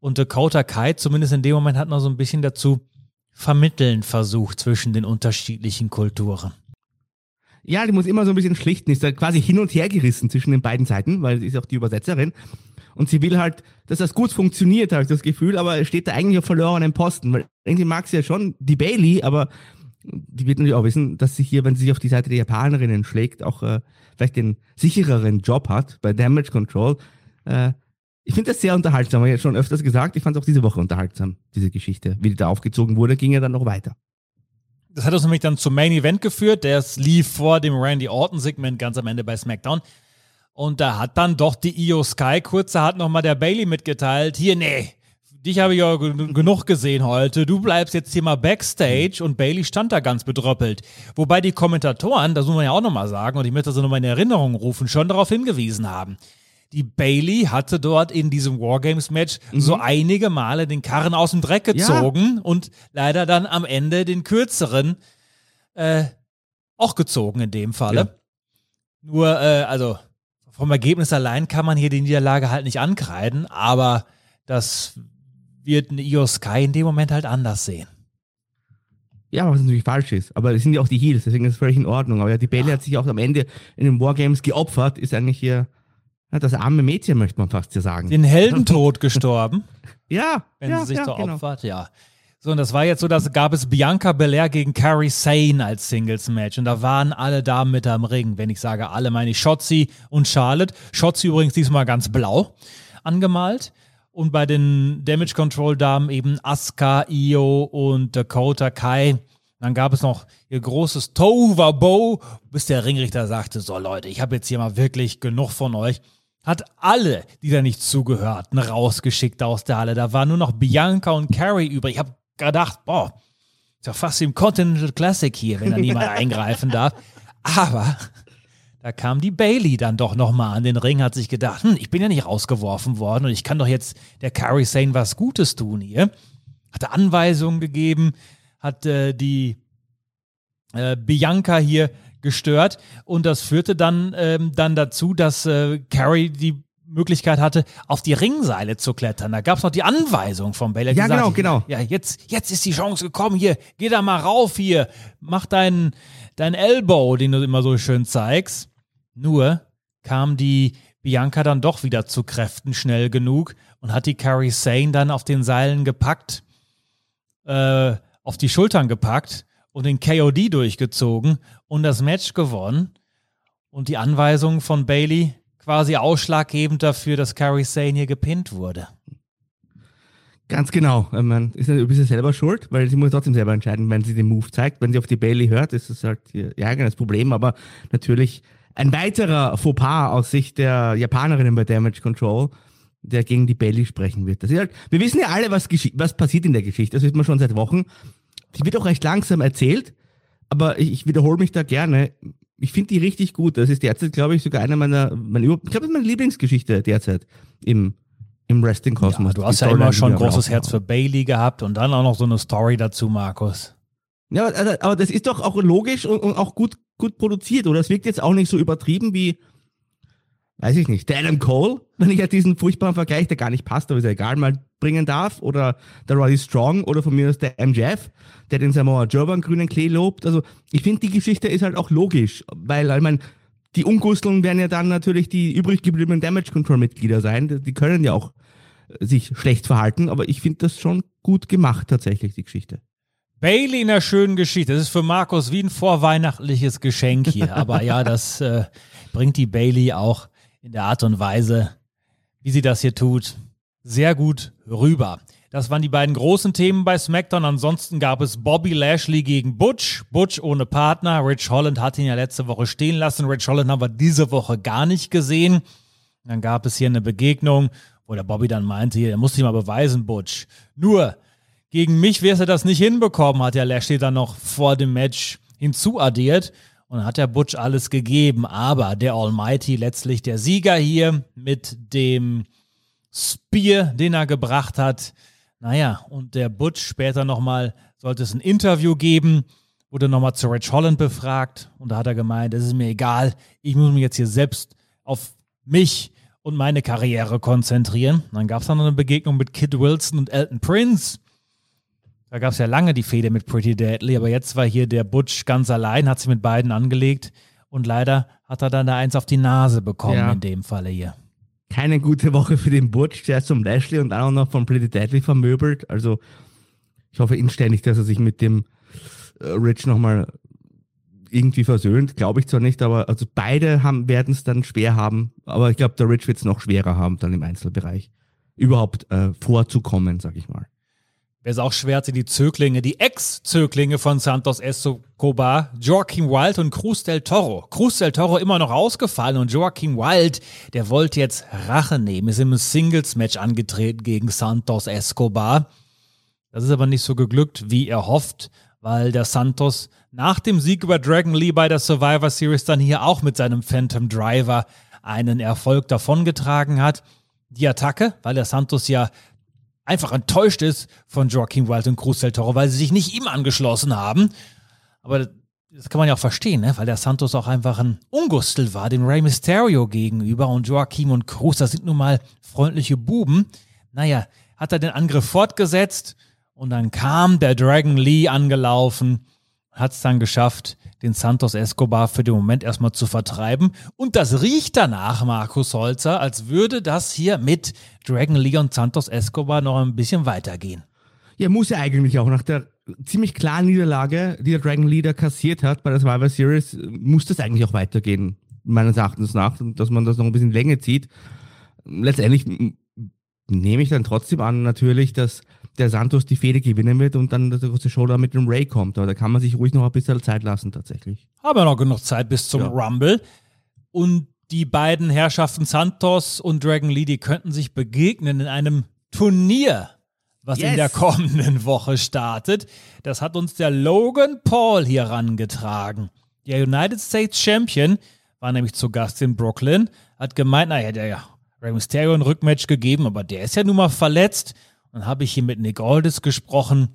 Und Dakota Kai, zumindest in dem Moment, hat noch so ein bisschen dazu vermitteln versucht zwischen den unterschiedlichen Kulturen. Ja, die muss immer so ein bisschen schlichten, ist da quasi hin und her gerissen zwischen den beiden Seiten, weil sie ist auch die Übersetzerin. Und sie will halt, dass das gut funktioniert, habe ich das Gefühl, aber steht da eigentlich auf verlorenen Posten, weil irgendwie mag sie ja schon die Bailey, aber die wird natürlich auch wissen, dass sie hier, wenn sie sich auf die Seite der Japanerinnen schlägt, auch äh, vielleicht den sichereren Job hat bei Damage Control. Äh, ich finde das sehr unterhaltsam, habe ich ja schon öfters gesagt. Ich fand es auch diese Woche unterhaltsam, diese Geschichte. Wie die da aufgezogen wurde, ging ja dann noch weiter. Das hat uns nämlich dann zum Main Event geführt. Der lief vor dem Randy Orton-Segment ganz am Ende bei SmackDown. Und da hat dann doch die Io Sky kurzerhand nochmal der Bailey mitgeteilt. Hier, nee, dich habe ich ja genug gesehen heute. Du bleibst jetzt hier mal Backstage und Bailey stand da ganz bedröppelt. Wobei die Kommentatoren, das muss man ja auch nochmal sagen, und ich möchte das nochmal in Erinnerung rufen, schon darauf hingewiesen haben. Die Bailey hatte dort in diesem Wargames-Match mhm. so einige Male den Karren aus dem Dreck gezogen ja. und leider dann am Ende den kürzeren äh, auch gezogen in dem Falle. Ja. Nur, äh, also vom Ergebnis allein kann man hier die Niederlage halt nicht ankreiden, aber das wird ein Io Sky in dem Moment halt anders sehen. Ja, was natürlich falsch ist. Aber es sind ja auch die Heels, deswegen ist es völlig in Ordnung. Aber ja, die Bailey ja. hat sich auch am Ende in den Wargames geopfert, ist eigentlich hier das arme Mädchen, möchte man fast ja sagen. Den Heldentod gestorben. ja. Wenn ja, sie sich ja, so genau. opfert, ja. So, und das war jetzt so, dass gab es Bianca Belair gegen Carrie Sane als Singles-Match. Und da waren alle Damen mit am Ring. Wenn ich sage alle, meine ich Shotzi und Charlotte. Shotzi übrigens diesmal ganz blau angemalt. Und bei den Damage Control Damen eben Asuka, Io und Dakota Kai. Dann gab es noch ihr großes Tova-Bow, bis der Ringrichter sagte, so Leute, ich habe jetzt hier mal wirklich genug von euch. Hat alle, die da nicht zugehörten, rausgeschickt aus der Halle. Da war nur noch Bianca und Carrie übrig. Ich habe gedacht, boah, ist ja fast im Continental Classic hier, wenn da niemand eingreifen darf. Aber da kam die Bailey dann doch nochmal an den Ring, hat sich gedacht, hm, ich bin ja nicht rausgeworfen worden und ich kann doch jetzt der Carrie Sane was Gutes tun hier. Hatte Anweisungen gegeben, hat äh, die äh, Bianca hier gestört und das führte dann, ähm, dann dazu, dass äh, Carrie die Möglichkeit hatte, auf die Ringseile zu klettern. Da gab es noch die Anweisung von Baylor. Ja, genau, genau. Ja, jetzt, jetzt ist die Chance gekommen. Hier, geh da mal rauf hier. Mach deinen dein Elbow, den du immer so schön zeigst. Nur kam die Bianca dann doch wieder zu Kräften schnell genug und hat die Carrie Sane dann auf den Seilen gepackt, äh, auf die Schultern gepackt und den KOD durchgezogen und das Match gewonnen. Und die Anweisung von Bailey, quasi ausschlaggebend dafür, dass Carrie Sane hier gepinnt wurde. Ganz genau. Man ist ein bisschen selber schuld, weil sie muss trotzdem selber entscheiden, wenn sie den Move zeigt. Wenn sie auf die Bailey hört, ist es halt ihr eigenes Problem. Aber natürlich ein weiterer Fauxpas aus Sicht der Japanerinnen bei Damage Control, der gegen die Bailey sprechen wird. Das ist halt, wir wissen ja alle, was, was passiert in der Geschichte. Das wissen wir schon seit Wochen. Die wird auch recht langsam erzählt. Aber ich, ich wiederhole mich da gerne ich finde die richtig gut. Das ist derzeit, glaube ich, sogar eine meiner, meine, ich glaube, das ist meine Lieblingsgeschichte derzeit im, im Wrestling-Kosmos. Ja, du hast ja immer schon ein großes Herz für Bailey gehabt und dann auch noch so eine Story dazu, Markus. Ja, aber das ist doch auch logisch und, und auch gut, gut produziert, oder? Es wirkt jetzt auch nicht so übertrieben wie, weiß ich nicht, der Adam Cole, wenn ich ja diesen furchtbaren Vergleich, der gar nicht passt, aber ist ja egal, mal bringen darf, oder der Roddy Strong, oder von mir aus der MJF, der den Samoa Joe beim grünen Klee lobt. Also ich finde, die Geschichte ist halt auch logisch, weil, ich meine, die Ungusteln werden ja dann natürlich die übrig gebliebenen Damage Control Mitglieder sein. Die können ja auch sich schlecht verhalten, aber ich finde das schon gut gemacht tatsächlich, die Geschichte. Bailey in der schönen Geschichte. Das ist für Markus wie ein vorweihnachtliches Geschenk hier. Aber ja, das äh, bringt die Bailey auch in der Art und Weise, wie sie das hier tut, sehr gut rüber. Das waren die beiden großen Themen bei SmackDown. Ansonsten gab es Bobby Lashley gegen Butch. Butch ohne Partner. Rich Holland hat ihn ja letzte Woche stehen lassen. Rich Holland haben wir diese Woche gar nicht gesehen. Dann gab es hier eine Begegnung, wo der Bobby dann meinte, er muss sich mal beweisen, Butch. Nur, gegen mich wirst du das nicht hinbekommen, hat ja Lashley dann noch vor dem Match hinzuaddiert und hat der Butch alles gegeben. Aber der Almighty letztlich der Sieger hier mit dem Spear, den er gebracht hat. Naja, und der Butch später nochmal, sollte es ein Interview geben, wurde nochmal zu Rich Holland befragt und da hat er gemeint, es ist mir egal, ich muss mich jetzt hier selbst auf mich und meine Karriere konzentrieren. Dann gab es dann noch eine Begegnung mit Kid Wilson und Elton Prince. Da gab es ja lange die Fehde mit Pretty Deadly, aber jetzt war hier der Butch ganz allein, hat sich mit beiden angelegt und leider hat er dann da eins auf die Nase bekommen ja. in dem Falle hier. Keine gute Woche für den Butch, der ist zum Lashley und dann auch noch von Pretty Deadly vermöbelt. Also ich hoffe inständig, dass er sich mit dem äh, Rich nochmal irgendwie versöhnt. Glaube ich zwar nicht, aber also beide werden es dann schwer haben. Aber ich glaube, der Rich wird es noch schwerer haben, dann im Einzelbereich überhaupt äh, vorzukommen, sag ich mal. Wer es auch schwer hat, sind die Zöglinge, die Ex-Zöglinge von Santos Escobar, Joaquin Wild und Cruz del Toro. Cruz del Toro immer noch ausgefallen und Joaquin Wild, der wollte jetzt Rache nehmen, ist im Singles-Match angetreten gegen Santos Escobar. Das ist aber nicht so geglückt, wie er hofft, weil der Santos nach dem Sieg über Dragon Lee bei der Survivor Series dann hier auch mit seinem Phantom Driver einen Erfolg davongetragen hat. Die Attacke, weil der Santos ja einfach enttäuscht ist von Joaquin Wild und Cruz del Toro, weil sie sich nicht ihm angeschlossen haben. Aber das kann man ja auch verstehen, ne? weil der Santos auch einfach ein Ungustel war, dem Rey Mysterio gegenüber. Und Joaquin und Cruz, das sind nun mal freundliche Buben. Naja, hat er den Angriff fortgesetzt und dann kam der Dragon Lee angelaufen, hat es dann geschafft, den Santos Escobar für den Moment erstmal zu vertreiben. Und das riecht danach, Markus Holzer, als würde das hier mit Dragon Lee und Santos Escobar noch ein bisschen weitergehen. Ja, muss ja eigentlich auch. Nach der ziemlich klaren Niederlage, die der Dragon Leader kassiert hat bei der Survivor Series, muss das eigentlich auch weitergehen, meines Erachtens nach, dass man das noch ein bisschen Länge zieht. Letztendlich nehme ich dann trotzdem an, natürlich, dass der Santos die Fehde gewinnen wird und dann der große Showdown mit dem Ray kommt. Aber da kann man sich ruhig noch ein bisschen Zeit lassen, tatsächlich. Haben wir noch genug Zeit bis zum ja. Rumble. Und die beiden Herrschaften Santos und Dragon Lee, die könnten sich begegnen in einem Turnier, was yes. in der kommenden Woche startet. Das hat uns der Logan Paul hier rangetragen. Der United States Champion war nämlich zu Gast in Brooklyn, hat gemeint, naja, der ja Rey Mysterio ein Rückmatch gegeben, aber der ist ja nun mal verletzt dann habe ich hier mit Nick Aldis gesprochen.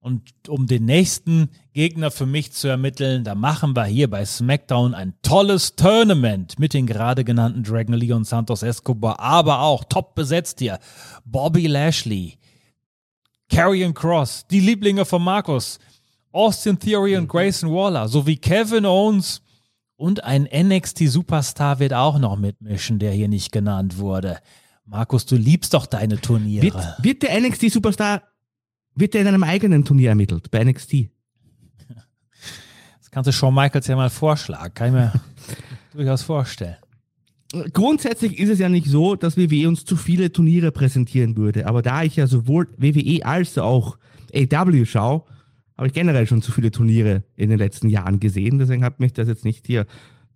Und um den nächsten Gegner für mich zu ermitteln, da machen wir hier bei SmackDown ein tolles Tournament mit den gerade genannten Dragon Lee und Santos Escobar, aber auch top besetzt hier. Bobby Lashley, Karrion Cross, die Lieblinge von Markus, Austin Theory und Grayson Waller sowie Kevin Owens und ein NXT-Superstar wird auch noch mitmischen, der hier nicht genannt wurde. Markus, du liebst doch deine Turniere. Wird, wird der NXT-Superstar, wird der in einem eigenen Turnier ermittelt, bei NXT? Das kannst du Shawn Michaels ja mal vorschlagen, kann ich mir durchaus vorstellen. Grundsätzlich ist es ja nicht so, dass WWE uns zu viele Turniere präsentieren würde. Aber da ich ja sowohl WWE als auch AW schaue, habe ich generell schon zu viele Turniere in den letzten Jahren gesehen. Deswegen hat mich das jetzt nicht hier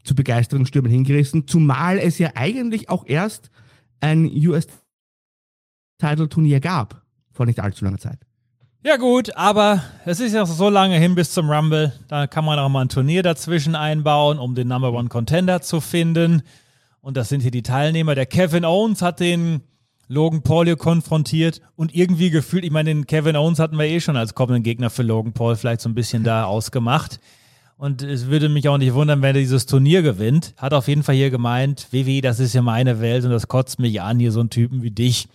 zu Begeisterungsstürmen hingerissen. Zumal es ja eigentlich auch erst ein US-Title-Turnier gab, vor nicht allzu langer Zeit. Ja gut, aber es ist ja so lange hin bis zum Rumble. Da kann man auch mal ein Turnier dazwischen einbauen, um den Number One Contender zu finden. Und das sind hier die Teilnehmer. Der Kevin Owens hat den Logan Paul hier konfrontiert und irgendwie gefühlt, ich meine, den Kevin Owens hatten wir eh schon als kommenden Gegner für Logan Paul vielleicht so ein bisschen da ausgemacht. Und es würde mich auch nicht wundern, wenn er dieses Turnier gewinnt. Hat auf jeden Fall hier gemeint, WWE, das ist ja meine Welt und das kotzt mich an, hier so einen Typen wie dich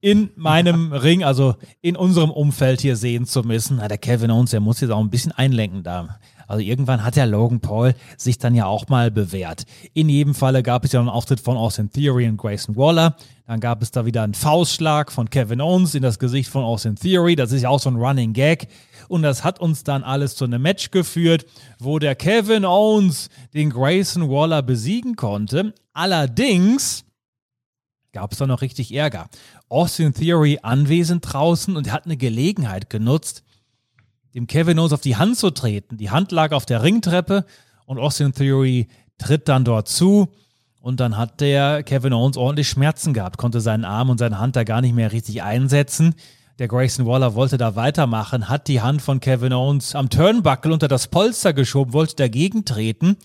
in meinem Ring, also in unserem Umfeld hier sehen zu müssen. Na, der Kevin Owens, der muss jetzt auch ein bisschen einlenken da. Also irgendwann hat der Logan Paul sich dann ja auch mal bewährt. In jedem Falle gab es ja einen Auftritt von Austin Theory und Grayson Waller. Dann gab es da wieder einen Faustschlag von Kevin Owens in das Gesicht von Austin Theory. Das ist ja auch so ein Running Gag. Und das hat uns dann alles zu einem Match geführt, wo der Kevin Owens den Grayson Waller besiegen konnte. Allerdings gab es da noch richtig Ärger. Austin Theory anwesend draußen und hat eine Gelegenheit genutzt, dem Kevin Owens auf die Hand zu treten. Die Hand lag auf der Ringtreppe und Austin Theory tritt dann dort zu. Und dann hat der Kevin Owens ordentlich Schmerzen gehabt, konnte seinen Arm und seine Hand da gar nicht mehr richtig einsetzen. Der Grayson Waller wollte da weitermachen, hat die Hand von Kevin Owens am Turnbuckle unter das Polster geschoben, wollte dagegen treten.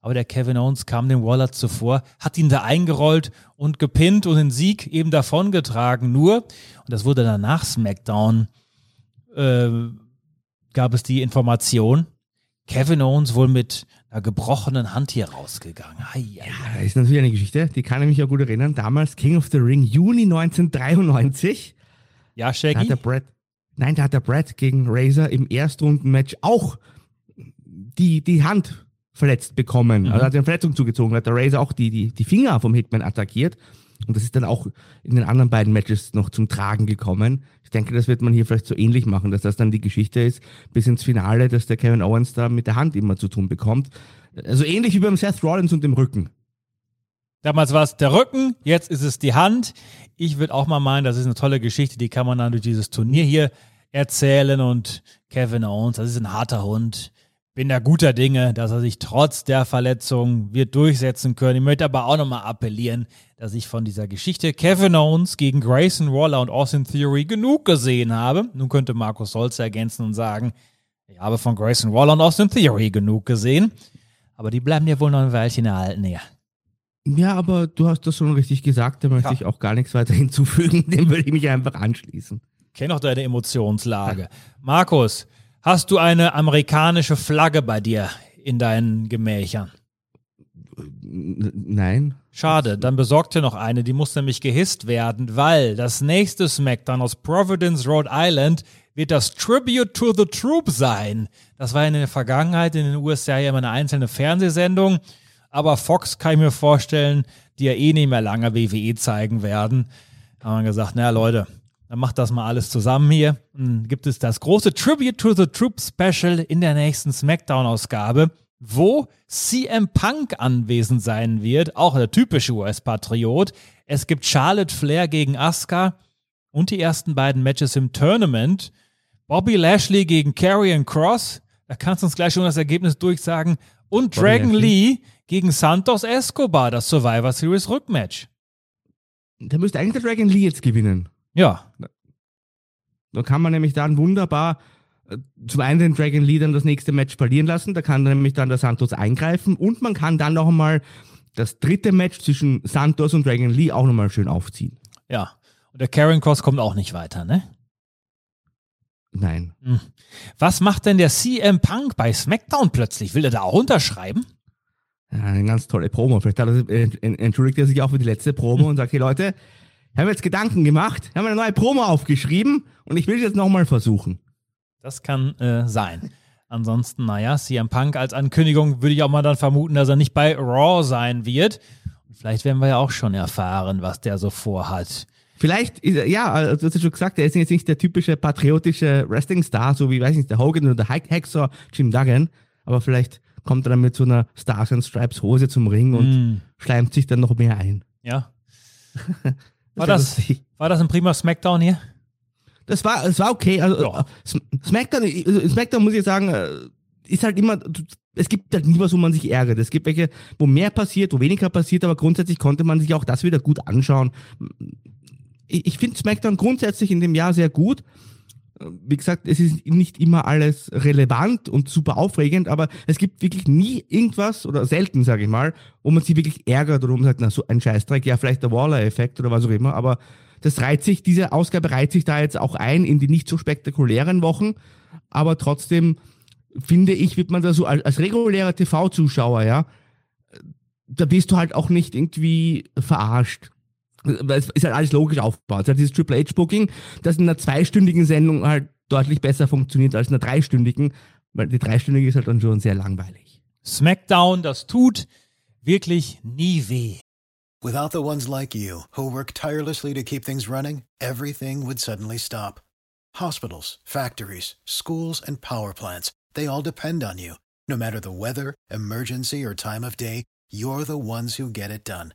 Aber der Kevin Owens kam dem Waller zuvor, hat ihn da eingerollt und gepinnt und den Sieg eben davongetragen. Nur, und das wurde dann nach SmackDown äh, gab es die Information, Kevin Owens wohl mit einer gebrochenen Hand hier rausgegangen. Ei, ei, ja, das ist natürlich eine Geschichte, die kann ich mich ja gut erinnern. Damals King of the Ring, Juni 1993. Ja, Shaggy? Da hat der Brad, nein, da hat der Brad gegen Razor im Erstrundenmatch auch die, die Hand verletzt bekommen. Mhm. Also hat eine Verletzung zugezogen, hat der Razor auch die, die, die Finger vom Hitman attackiert. Und das ist dann auch in den anderen beiden Matches noch zum Tragen gekommen. Ich denke, das wird man hier vielleicht so ähnlich machen, dass das dann die Geschichte ist, bis ins Finale, dass der Kevin Owens da mit der Hand immer zu tun bekommt. Also ähnlich wie beim Seth Rollins und dem Rücken. Damals war es der Rücken, jetzt ist es die Hand. Ich würde auch mal meinen, das ist eine tolle Geschichte, die kann man dann durch dieses Turnier hier erzählen. Und Kevin Owens, das ist ein harter Hund. Bin da guter Dinge, dass er sich trotz der Verletzung wird durchsetzen können. Ich möchte aber auch nochmal appellieren, dass ich von dieser Geschichte Kevin Owens gegen Grayson Waller und Austin Theory genug gesehen habe. Nun könnte Markus Solz ergänzen und sagen, ich habe von Grayson Waller und Austin Theory genug gesehen. Aber die bleiben ja wohl noch ein Weilchen erhalten hier. Ja, aber du hast das schon richtig gesagt, da möchte Ja. ich auch gar nichts weiter hinzufügen, dem würde ich mich einfach anschließen. Kenne auch deine Emotionslage. Markus, hast du eine amerikanische Flagge bei dir in deinen Gemächern? Nein. Schade, dann besorgt dir noch eine, die muss nämlich gehisst werden, weil das nächste SmackDown aus Providence, Rhode Island wird das Tribute to the Troop sein. Das war in der Vergangenheit in den USA ja immer eine einzelne Fernsehsendung, aber Fox kann ich mir vorstellen, die ja eh nicht mehr lange WWE zeigen werden. Da haben wir gesagt, naja Leute, dann macht das mal alles zusammen hier. Dann gibt es das große Tribute to the Troop Special in der nächsten SmackDown-Ausgabe, wo CM Punk anwesend sein wird, auch der typische US-Patriot. Es gibt Charlotte Flair gegen Asuka und die ersten beiden Matches im Tournament. Bobby Lashley gegen Karrion Cross. Da kannst du uns gleich schon das Ergebnis durchsagen. Und Bobby Dragon Lashley. Lee gegen Santos Escobar, das Survivor Series Rückmatch. Da müsste eigentlich der Dragon Lee jetzt gewinnen. Ja, Da kann man nämlich dann wunderbar äh, zum einen den Dragon Lee dann das nächste Match verlieren lassen, da kann nämlich dann der Santos eingreifen und man kann dann noch einmal das dritte Match zwischen Santos und Dragon Lee auch nochmal schön aufziehen. ja. Und der Karrion Cross kommt auch nicht weiter, ne? Nein. Was macht denn der CM Punk bei SmackDown plötzlich? Will er da auch unterschreiben? Eine ganz tolle Promo. Vielleicht er, äh, en- entschuldigt er sich auch für die letzte Promo und sagt, hey Leute, wir haben jetzt Gedanken gemacht, haben eine neue Promo aufgeschrieben und ich will es jetzt nochmal versuchen. Das kann äh, sein. Ansonsten, naja, CM Punk als Ankündigung würde ich auch mal dann vermuten, dass er nicht bei Raw sein wird. Und vielleicht werden wir ja auch schon erfahren, was der so vorhat. Vielleicht, er, ja, also du hast ja schon gesagt, er ist jetzt nicht der typische patriotische Wrestling-Star, so wie, weiß nicht, der Hogan oder der Hexer Jim Duggan, aber vielleicht kommt er dann mit so einer Stars and Stripes Hose zum Ring und Mm, schleimt sich dann noch mehr ein. ja. War das, war das ein prima Smackdown hier? Das war, es war okay. Also, Ja. äh, Sm- Smackdown, also Smackdown muss ich sagen, äh, ist halt immer, es gibt halt nie was, wo man sich ärgert. Es gibt welche, wo mehr passiert, wo weniger passiert, aber grundsätzlich konnte man sich auch das wieder gut anschauen. Ich, ich finde Smackdown grundsätzlich in dem Jahr sehr gut. Wie gesagt, es ist nicht immer alles relevant und super aufregend, aber es gibt wirklich nie irgendwas oder selten, sage ich mal, wo man sich wirklich ärgert oder wo man sagt, na so ein Scheißdreck, ja vielleicht der Waller-Effekt oder was auch immer, aber das reiht sich, diese Ausgabe reiht sich da jetzt auch ein in die nicht so spektakulären Wochen, aber trotzdem finde ich, wird man da so als, als regulärer TV-Zuschauer, ja, da wirst du halt auch nicht irgendwie verarscht. Es ist halt alles logisch aufgebaut. Halt dieses Triple H-Booking, das in einer zweistündigen Sendung halt deutlich besser funktioniert als in einer dreistündigen, weil die dreistündige ist halt dann schon sehr langweilig. Smackdown, das tut wirklich nie weh. Without the ones like you, who work tirelessly to keep things running, everything would suddenly stop. Hospitals, factories, schools, and power plants, they all depend on you. No matter the weather, emergency, or time of day, you're the ones who get it done.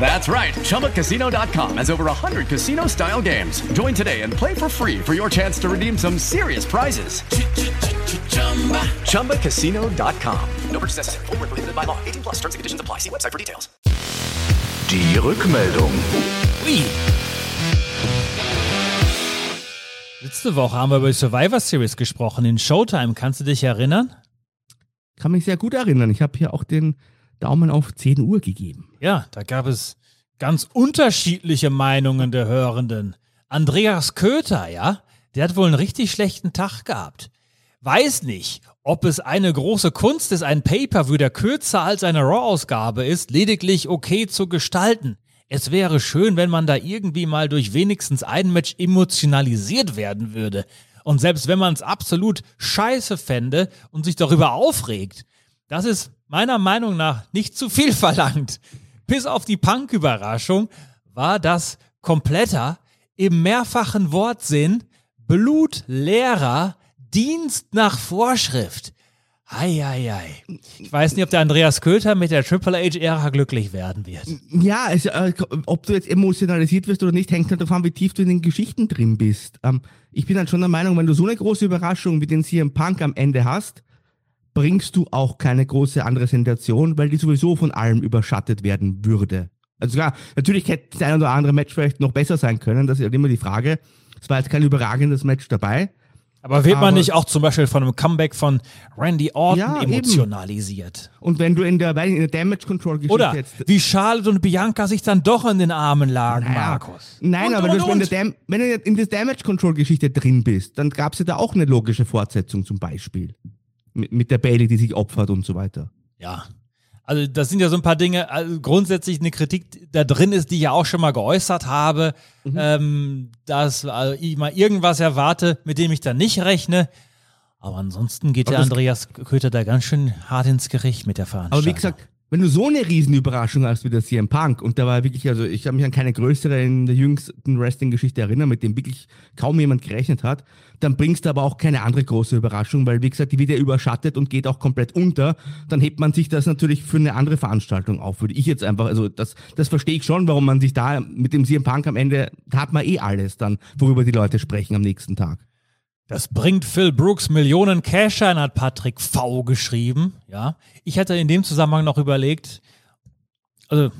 That's right. ChumbaCasino.com has over 100 casino style games. Join today and play for free for your chance to redeem some serious prizes. ChumbaCasino.com. No purchase necessary. Void where prohibited by law. 18 plus terms and conditions apply. See website for details. Die Rückmeldung. Ui. Letzte Woche haben wir über die Survivor Series gesprochen in Showtime. Kannst du dich erinnern? Kann mich sehr gut erinnern. Ich habe hier auch den Daumen auf 10 Uhr gegeben. Ja, da gab es ganz unterschiedliche Meinungen der Hörenden. Andreas Köter, ja, der hat wohl einen richtig schlechten Tag gehabt. Weiß nicht, ob es eine große Kunst ist, ein Pay-Per-View, der kürzer als eine Raw-Ausgabe ist, lediglich okay zu gestalten. Es wäre schön, wenn man da irgendwie mal durch wenigstens ein Match emotionalisiert werden würde. Und selbst wenn man es absolut scheiße fände und sich darüber aufregt, das ist meiner Meinung nach nicht zu viel verlangt. Bis auf die Punk-Überraschung war das kompletter, im mehrfachen Wortsinn, blutleerer Dienst nach Vorschrift. Eieiei. Ich weiß nicht, ob der Andreas Köter mit der Triple H-Ära glücklich werden wird. Ja, äh, ob du jetzt emotionalisiert wirst oder nicht, hängt halt davon, wie tief du in den Geschichten drin bist. Ähm, ich bin dann schon der Meinung, wenn du so eine große Überraschung wie den CM Punk am Ende hast, bringst du auch keine große andere Sensation, weil die sowieso von allem überschattet werden würde. Also klar, natürlich hätte das ein oder andere Match vielleicht noch besser sein können, das ist halt immer die Frage. Es war jetzt kein überragendes Match dabei. Aber wird man nicht auch zum Beispiel von einem Comeback von Randy Orton Ja, eben. emotionalisiert? Und wenn du in der, in der Damage Control Geschichte Oder jetzt wie Charlotte und Bianca sich dann doch in den Armen lagen, Naja, Markus. Nein, Und, aber und, und. du Dam wenn du in der Damage Control Geschichte drin bist, dann gab es ja da auch eine logische Fortsetzung zum Beispiel. Mit, mit der Bailey, die sich opfert und so weiter. Ja. Also das sind ja so ein paar Dinge, also grundsätzlich eine Kritik da drin ist, die ich ja auch schon mal geäußert habe, Mhm. ähm, dass also, ich mal irgendwas erwarte, mit dem ich dann nicht rechne. Aber ansonsten geht Aber der Andreas Köter da ganz schön hart ins Gericht mit der Veranstaltung. Aber wie gesagt, wenn du so eine Riesenüberraschung hast wie der CM Punk, und da war wirklich, also ich habe mich an keine größere in der jüngsten Wrestling-Geschichte erinnern, mit dem wirklich kaum jemand gerechnet hat, dann bringst du aber auch keine andere große Überraschung, weil wie gesagt, die wird ja überschattet und geht auch komplett unter. Dann hebt man sich das natürlich für eine andere Veranstaltung auf, würde ich jetzt einfach, also das, das verstehe ich schon, warum man sich da mit dem CM Punk am Ende, da hat man eh alles dann, worüber die Leute sprechen am nächsten Tag. Das bringt Phil Brooks Millionen Cash ein, hat Patrick V geschrieben. Ja, ich hatte in dem Zusammenhang noch überlegt, also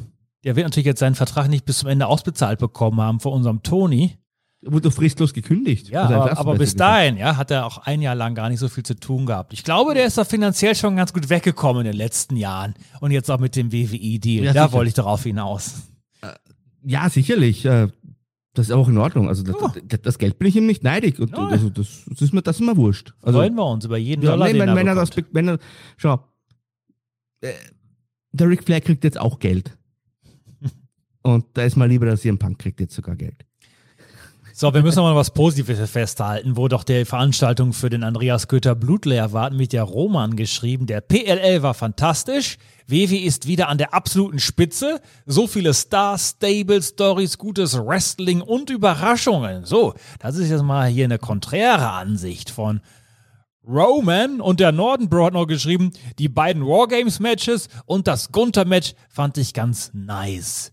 der wird natürlich jetzt seinen Vertrag nicht bis zum Ende ausbezahlt bekommen haben von unserem Tony. Wurde fristlos gekündigt. Ja, Oder aber, aber bis dahin, ja, hat er auch ein Jahr lang gar nicht so viel zu tun gehabt. Ich glaube, der ist da finanziell schon ganz gut weggekommen in den letzten Jahren und jetzt auch mit dem WWE-Deal. Ja, da sicher. wollte ich darauf hinaus. Ja, sicherlich. Das ist auch in Ordnung. Also das, Ja. das, das Geld bin ich ihm nicht neidig. Und, Ja. also das, das ist mir das ist mir wurscht. Also, Freuen wir uns über jeden ja, Dollar, nee, wenn, er wenn er das, wenn er, schau, äh, der Ric Flair kriegt jetzt auch Geld. Und da ist mal lieber, dass CM Punk kriegt jetzt sogar Geld. So, wir müssen noch mal was Positives festhalten, wo doch der Veranstaltung für den Andreas Götter blutleer war, mit der Roman geschrieben. Der PLL war fantastisch. WW ist wieder an der absoluten Spitze. So viele Stars, Stable Stories, gutes Wrestling und Überraschungen. So, das ist jetzt mal hier eine konträre Ansicht von Roman und der Nordenbro hat noch geschrieben, die beiden Wargames-Matches und das Gunther-Match fand ich ganz nice.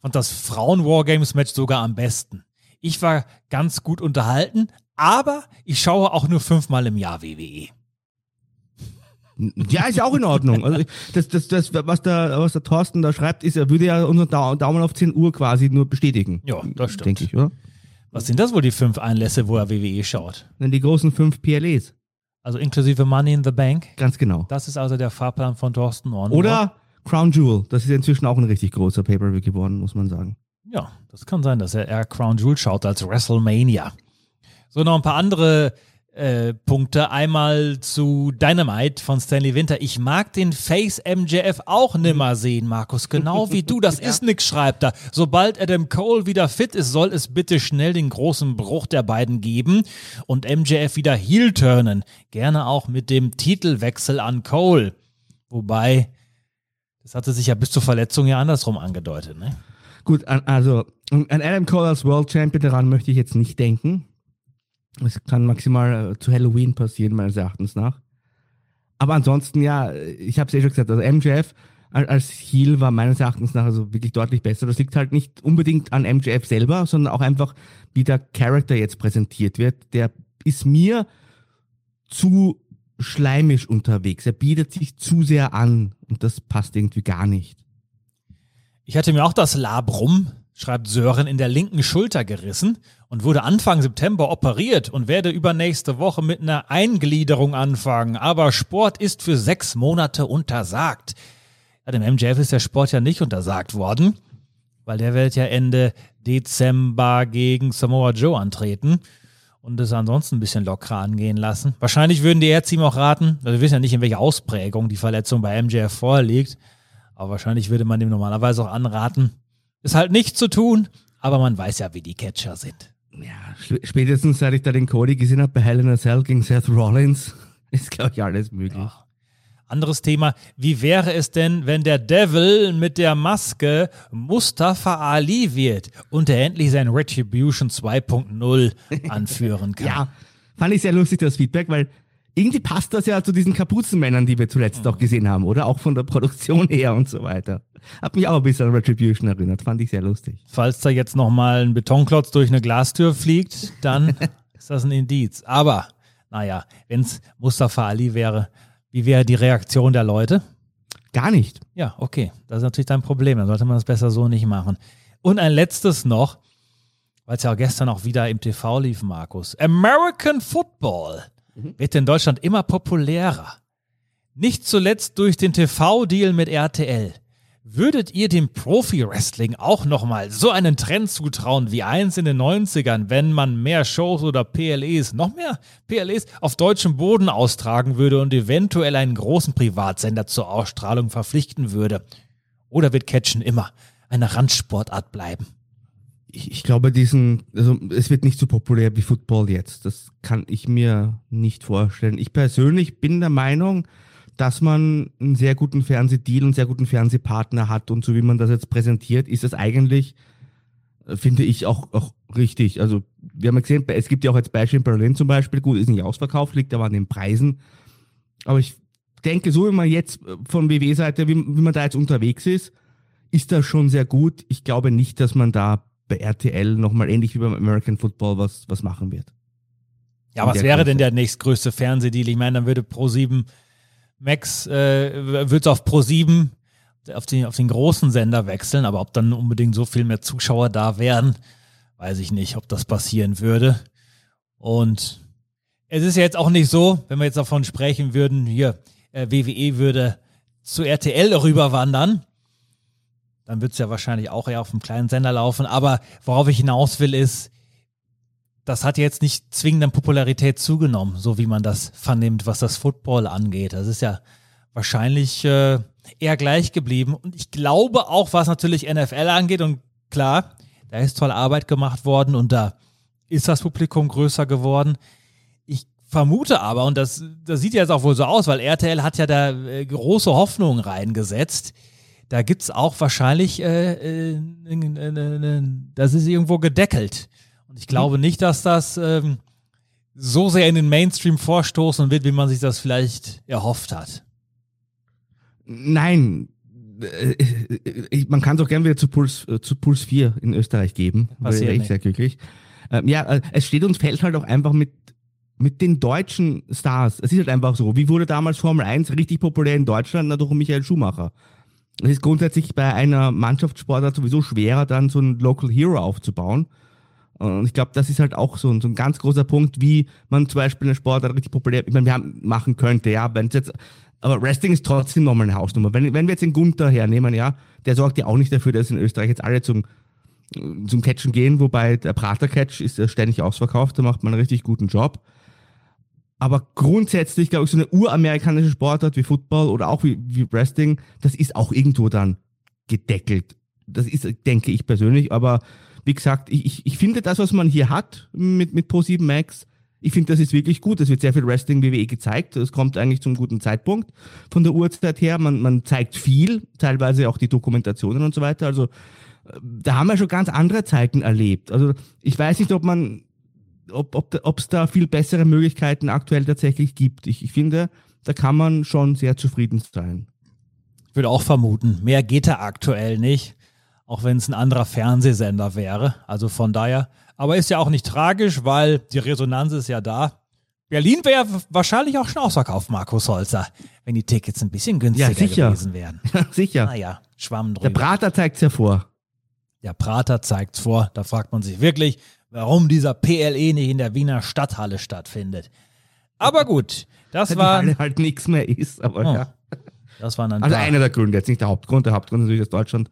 Fand das Frauen-Wargames-Match sogar am besten. Ich war ganz gut unterhalten, aber ich schaue auch nur fünfmal im Jahr. WWE. Ja, ist ja auch in Ordnung. Also das, das, das, was der, was der Thorsten da schreibt, ist, er würde ja unseren Dau- Daumen auf 10 Uhr quasi nur bestätigen. Ja, das stimmt. Denke ich, oder? Was sind das wohl die fünf Einlässe, wo er WWE schaut? Dann die großen fünf PLEs. Also inklusive Money in the Bank. Ganz genau. Das ist also der Fahrplan von Thorsten Ornbrock. Oder Crown Jewel. Das ist inzwischen auch ein richtig großer Pay-Per-View geworden, muss man sagen. Ja, das kann sein, dass er eher Crown Jewel schaut als WrestleMania. So, noch ein paar andere äh, Punkte. Einmal zu Dynamite von Stanley Winter. Ich mag den Face MJF auch nimmer sehen, Markus. Genau wie du. Das ist nix, schreibt er. Sobald Adam Cole wieder fit ist, soll es bitte schnell den großen Bruch der beiden geben und MJF wieder heel turnen. Gerne auch mit dem Titelwechsel an Cole. Wobei, das hatte sich ja bis zur Verletzung ja andersrum angedeutet, ne? Gut, also an Adam Cole als World Champion, daran möchte ich jetzt nicht denken. Es kann maximal äh, zu Halloween passieren, meines Erachtens nach. Aber ansonsten, ja, ich habe es eh schon gesagt, also MJF als, Heel war meines Erachtens nach also wirklich deutlich besser. Das liegt halt nicht unbedingt an MJF selber, sondern auch einfach, wie der Charakter jetzt präsentiert wird. Der ist mir zu schleimisch unterwegs. Er bietet sich zu sehr an und das passt irgendwie gar nicht. Ich hatte mir auch das Labrum, schreibt Sören, in der linken Schulter gerissen und wurde Anfang September operiert und werde übernächste Woche mit einer Eingliederung anfangen. Aber Sport ist für sechs Monate untersagt. Ja, dem MJF ist der Sport ja nicht untersagt worden, weil der wird ja Ende Dezember gegen Samoa Joe antreten und es ansonsten ein bisschen lockerer angehen lassen. Wahrscheinlich würden die Ärzte ihm auch raten, also wir wissen ja nicht, in welcher Ausprägung die Verletzung bei MJF vorliegt, aber wahrscheinlich würde man ihm normalerweise auch anraten, es halt nicht zu tun, aber man weiß ja, wie die Catcher sind. Ja, spätestens seit ich da den Cody gesehen habe bei Hell in a Cell gegen Seth Rollins, ist, glaube ich, alles möglich. Ja. Anderes Thema, wie wäre es denn, wenn der Devil mit der Maske Mustafa Ali wird und er endlich sein Retribution 2.0 anführen kann? ja, fand ich sehr lustig, das Feedback, weil irgendwie passt das ja zu diesen Kapuzenmännern, die wir zuletzt mhm. auch gesehen haben, oder? Auch von der Produktion her und so weiter. Hat mich auch ein bisschen an Retribution erinnert, fand ich sehr lustig. Falls da jetzt nochmal ein Betonklotz durch eine Glastür fliegt, dann ist das ein Indiz. Aber, naja, wenn es Mustafa Ali wäre, wie wäre die Reaktion der Leute? Gar nicht. Ja, okay. Das ist natürlich dein Problem. Dann sollte man das besser so nicht machen. Und ein letztes noch, weil es ja auch gestern auch wieder im TV lief, Markus. American Football mhm. wird in Deutschland immer populärer. Nicht zuletzt durch den TV-Deal mit RTL. Würdet ihr dem Profi-Wrestling auch nochmal so einen Trend zutrauen wie eins in den 90ern, wenn man mehr Shows oder PLEs, noch mehr PLEs auf deutschem Boden austragen würde und eventuell einen großen Privatsender zur Ausstrahlung verpflichten würde? Oder wird Catchen immer eine Randsportart bleiben? Ich, ich glaube, diesen, also es wird nicht so populär wie Football jetzt. Das kann ich mir nicht vorstellen. Ich persönlich bin der Meinung, dass man einen sehr guten Fernsehdeal und einen sehr guten Fernsehpartner hat und so wie man das jetzt präsentiert, ist das eigentlich, äh, finde ich, auch, auch richtig. Also wir haben ja gesehen, es gibt ja auch jetzt Beispiel in Berlin zum Beispiel, gut, ist nicht ausverkauft, liegt aber an den Preisen. Aber ich denke, so wie man jetzt von WW-Seite, wie, wie man da jetzt unterwegs ist, ist das schon sehr gut. Ich glaube nicht, dass man da bei RTL nochmal ähnlich wie beim American Football was, was machen wird. Ja, was wäre Größe. denn der nächstgrößte Fernsehdeal? Ich meine, dann würde Pro7 Max äh, wird auf Pro 7 auf den, auf den großen Sender wechseln, aber ob dann unbedingt so viel mehr Zuschauer da wären, weiß ich nicht, ob das passieren würde. Und es ist ja jetzt auch nicht so, wenn wir jetzt davon sprechen würden, hier, äh, WWE würde zu RTL rüberwandern, dann wird es ja wahrscheinlich auch eher auf einem kleinen Sender laufen. Aber worauf ich hinaus will, ist, das hat jetzt nicht zwingend an Popularität zugenommen, so wie man das vernimmt, was das Football angeht. Das ist ja wahrscheinlich äh, eher gleich geblieben. Und ich glaube auch, was natürlich NFL angeht, und klar, da ist tolle Arbeit gemacht worden und da ist das Publikum größer geworden. Ich vermute aber, und das, das sieht jetzt auch wohl so aus, weil RTL hat ja da äh, große Hoffnungen reingesetzt. Da gibt es auch wahrscheinlich, äh, äh, das ist irgendwo gedeckelt. Und ich glaube nicht, dass das ähm, so sehr in den Mainstream vorstoßen wird, wie man sich das vielleicht erhofft hat. Nein, äh, man kann es auch gerne wieder zu Puls, äh, zu Puls 4 in Österreich geben. Passiert wäre ich sehr glücklich. Ähm, ja, äh, es steht uns fällt halt auch einfach mit, mit den deutschen Stars. Es ist halt einfach so. Wie wurde damals Formel 1 richtig populär in Deutschland? Na, durch Michael Schumacher. Es ist grundsätzlich bei einer Mannschaftssportart sowieso schwerer, dann so einen Local Hero aufzubauen. Und ich glaube, das ist halt auch so ein, so ein ganz großer Punkt, wie man zum Beispiel eine Sportart richtig populär, ich haben, machen könnte, ja, jetzt, aber Wrestling ist trotzdem nochmal eine Hausnummer. Wenn, wenn wir jetzt den Gunther hernehmen, ja, der sorgt ja auch nicht dafür, dass in Österreich jetzt alle zum, zum Catchen gehen, wobei der Prater-Catch ist ständig ausverkauft, da macht man einen richtig guten Job. Aber grundsätzlich, glaube ich, so eine uramerikanische Sportart wie Football oder auch wie, wie Wrestling, das ist auch irgendwo dann gedeckelt. Das ist, denke ich persönlich, aber wie gesagt, ich, ich, ich finde das, was man hier hat mit, mit Pro7 Max, ich finde, das ist wirklich gut. Es wird sehr viel Wrestling WWE gezeigt. Es kommt eigentlich zum guten Zeitpunkt von der Uhrzeit her. Man, man zeigt viel, teilweise auch die Dokumentationen und so weiter. Also da haben wir schon ganz andere Zeiten erlebt. Also ich weiß nicht, ob man, ob ob ob es da viel bessere Möglichkeiten aktuell tatsächlich gibt. Ich, ich finde, da kann man schon sehr zufrieden sein. Ich würde auch vermuten, mehr geht da aktuell nicht, auch wenn es ein anderer Fernsehsender wäre. Also von daher, aber ist ja auch nicht tragisch, weil die Resonanz ist ja da. Berlin wäre wahrscheinlich auch schon ausverkauft, Markus Holzer, wenn die Tickets ein bisschen günstiger Ja, sicher. gewesen wären. Ja, sicher. Naja, Schwamm Der drüber. Prater zeigt's ja vor. Der Prater zeigt's vor. Da fragt man sich wirklich, warum dieser PLE nicht in der Wiener Stadthalle stattfindet. Aber gut, das Weil die war, Halle halt nichts mehr ist, aber Oh. ja. das waren dann Also einer der Gründe, jetzt nicht der Hauptgrund. Der Hauptgrund ist natürlich, dass Deutschland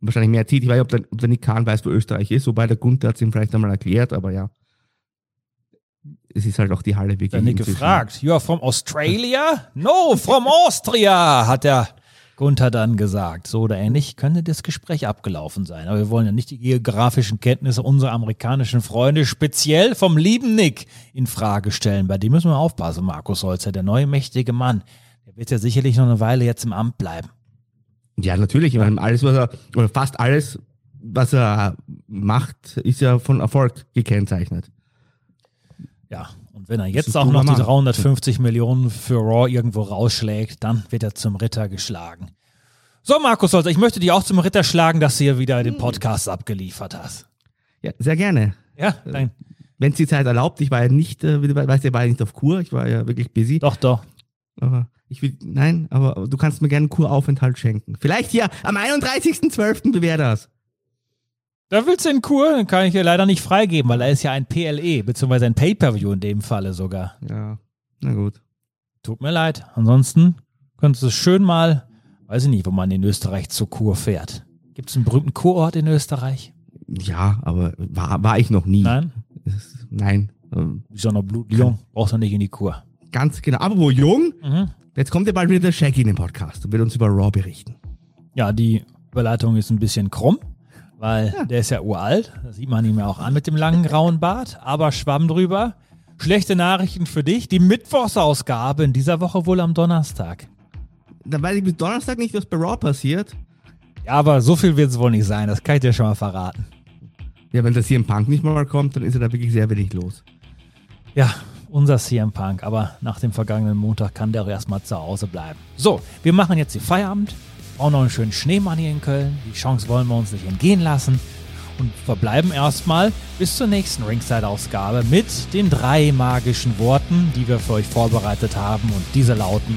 wahrscheinlich mehr zieht. Ich weiß nicht, ob der, ob der Nick Kahn weiß, wo Österreich ist, wobei der Gunther hat es ihm vielleicht einmal erklärt, aber ja. Es ist halt auch die Halle wirklich. Der Nick gefragt, you are from Australia? No, from Austria, hat der Gunther dann gesagt. So oder ähnlich könnte das Gespräch abgelaufen sein. Aber wir wollen ja nicht die geografischen Kenntnisse unserer amerikanischen Freunde, speziell vom lieben Nick, in Frage stellen. Bei dem müssen wir aufpassen, Markus Holzer, der neue mächtige Mann. Der wird ja sicherlich noch eine Weile jetzt im Amt bleiben. Ja, natürlich. Ich meine, alles, was er, oder fast alles, was er macht, ist ja von Erfolg gekennzeichnet. Ja, und wenn er jetzt auch noch die Mann. 350 Millionen für Raw irgendwo rausschlägt, dann wird er zum Ritter geschlagen. So, Markus Holzer, ich möchte dich auch zum Ritter schlagen, dass du hier wieder den Podcast abgeliefert hast. Ja, sehr gerne. Ja, nein. Wenn es die Zeit erlaubt, ich war ja nicht, äh, du weißt, ich war ja nicht auf Kur, ich war ja wirklich busy. Doch, doch. Aber ich will, nein, aber du kannst mir gerne einen Kuraufenthalt schenken. Vielleicht ja, am 31.12. bewähr das. Da willst du in Kur, dann kann ich dir leider nicht freigeben, weil da ist ja ein PLE, beziehungsweise ein Pay-Per-View in dem Falle sogar. Ja, na gut. Tut mir leid. Ansonsten könntest du schön mal, weiß ich nicht, wo man in Österreich zur Kur fährt. Gibt es einen berühmten Kurort in Österreich? Ja, aber war, war ich noch nie. Nein? Nein. ähm, Wie so eine Blut Lyon. Brauchst du nicht in die Kur. Ganz genau. Aber wo jung? Mhm. Jetzt kommt ja bald wieder der Shaggy in den Podcast und wird uns über Raw berichten. Ja, die Überleitung ist ein bisschen krumm, weil der ist ja uralt. Das sieht man ihm ja auch an mit dem langen grauen Bart. Aber schwamm drüber. Schlechte Nachrichten für dich. Die Mittwochsausgabe in dieser Woche wohl am Donnerstag. Dann weiß ich bis Donnerstag nicht, was bei Raw passiert. Ja, aber so viel wird es wohl nicht sein. Das kann ich dir schon mal verraten. Ja, wenn das im Punk nicht mal kommt, dann ist ja da wirklich sehr wenig los. Ja, unser CM Punk. Aber nach dem vergangenen Montag kann der auch erstmal zu Hause bleiben. So, wir machen jetzt die Feierabend. Brauchen noch einen schönen Schneemann hier in Köln. Die Chance wollen wir uns nicht entgehen lassen. Und verbleiben erstmal bis zur nächsten Ringside-Ausgabe mit den drei magischen Worten, die wir für euch vorbereitet haben. Und diese lauten: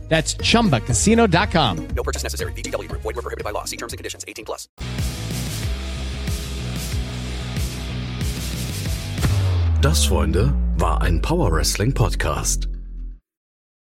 That's chumbacasino.com. No purchase necessary. VGW Group. Void were prohibited by law. See terms and conditions. 18 plus. Das, Freunde, war ein Power Wrestling Podcast.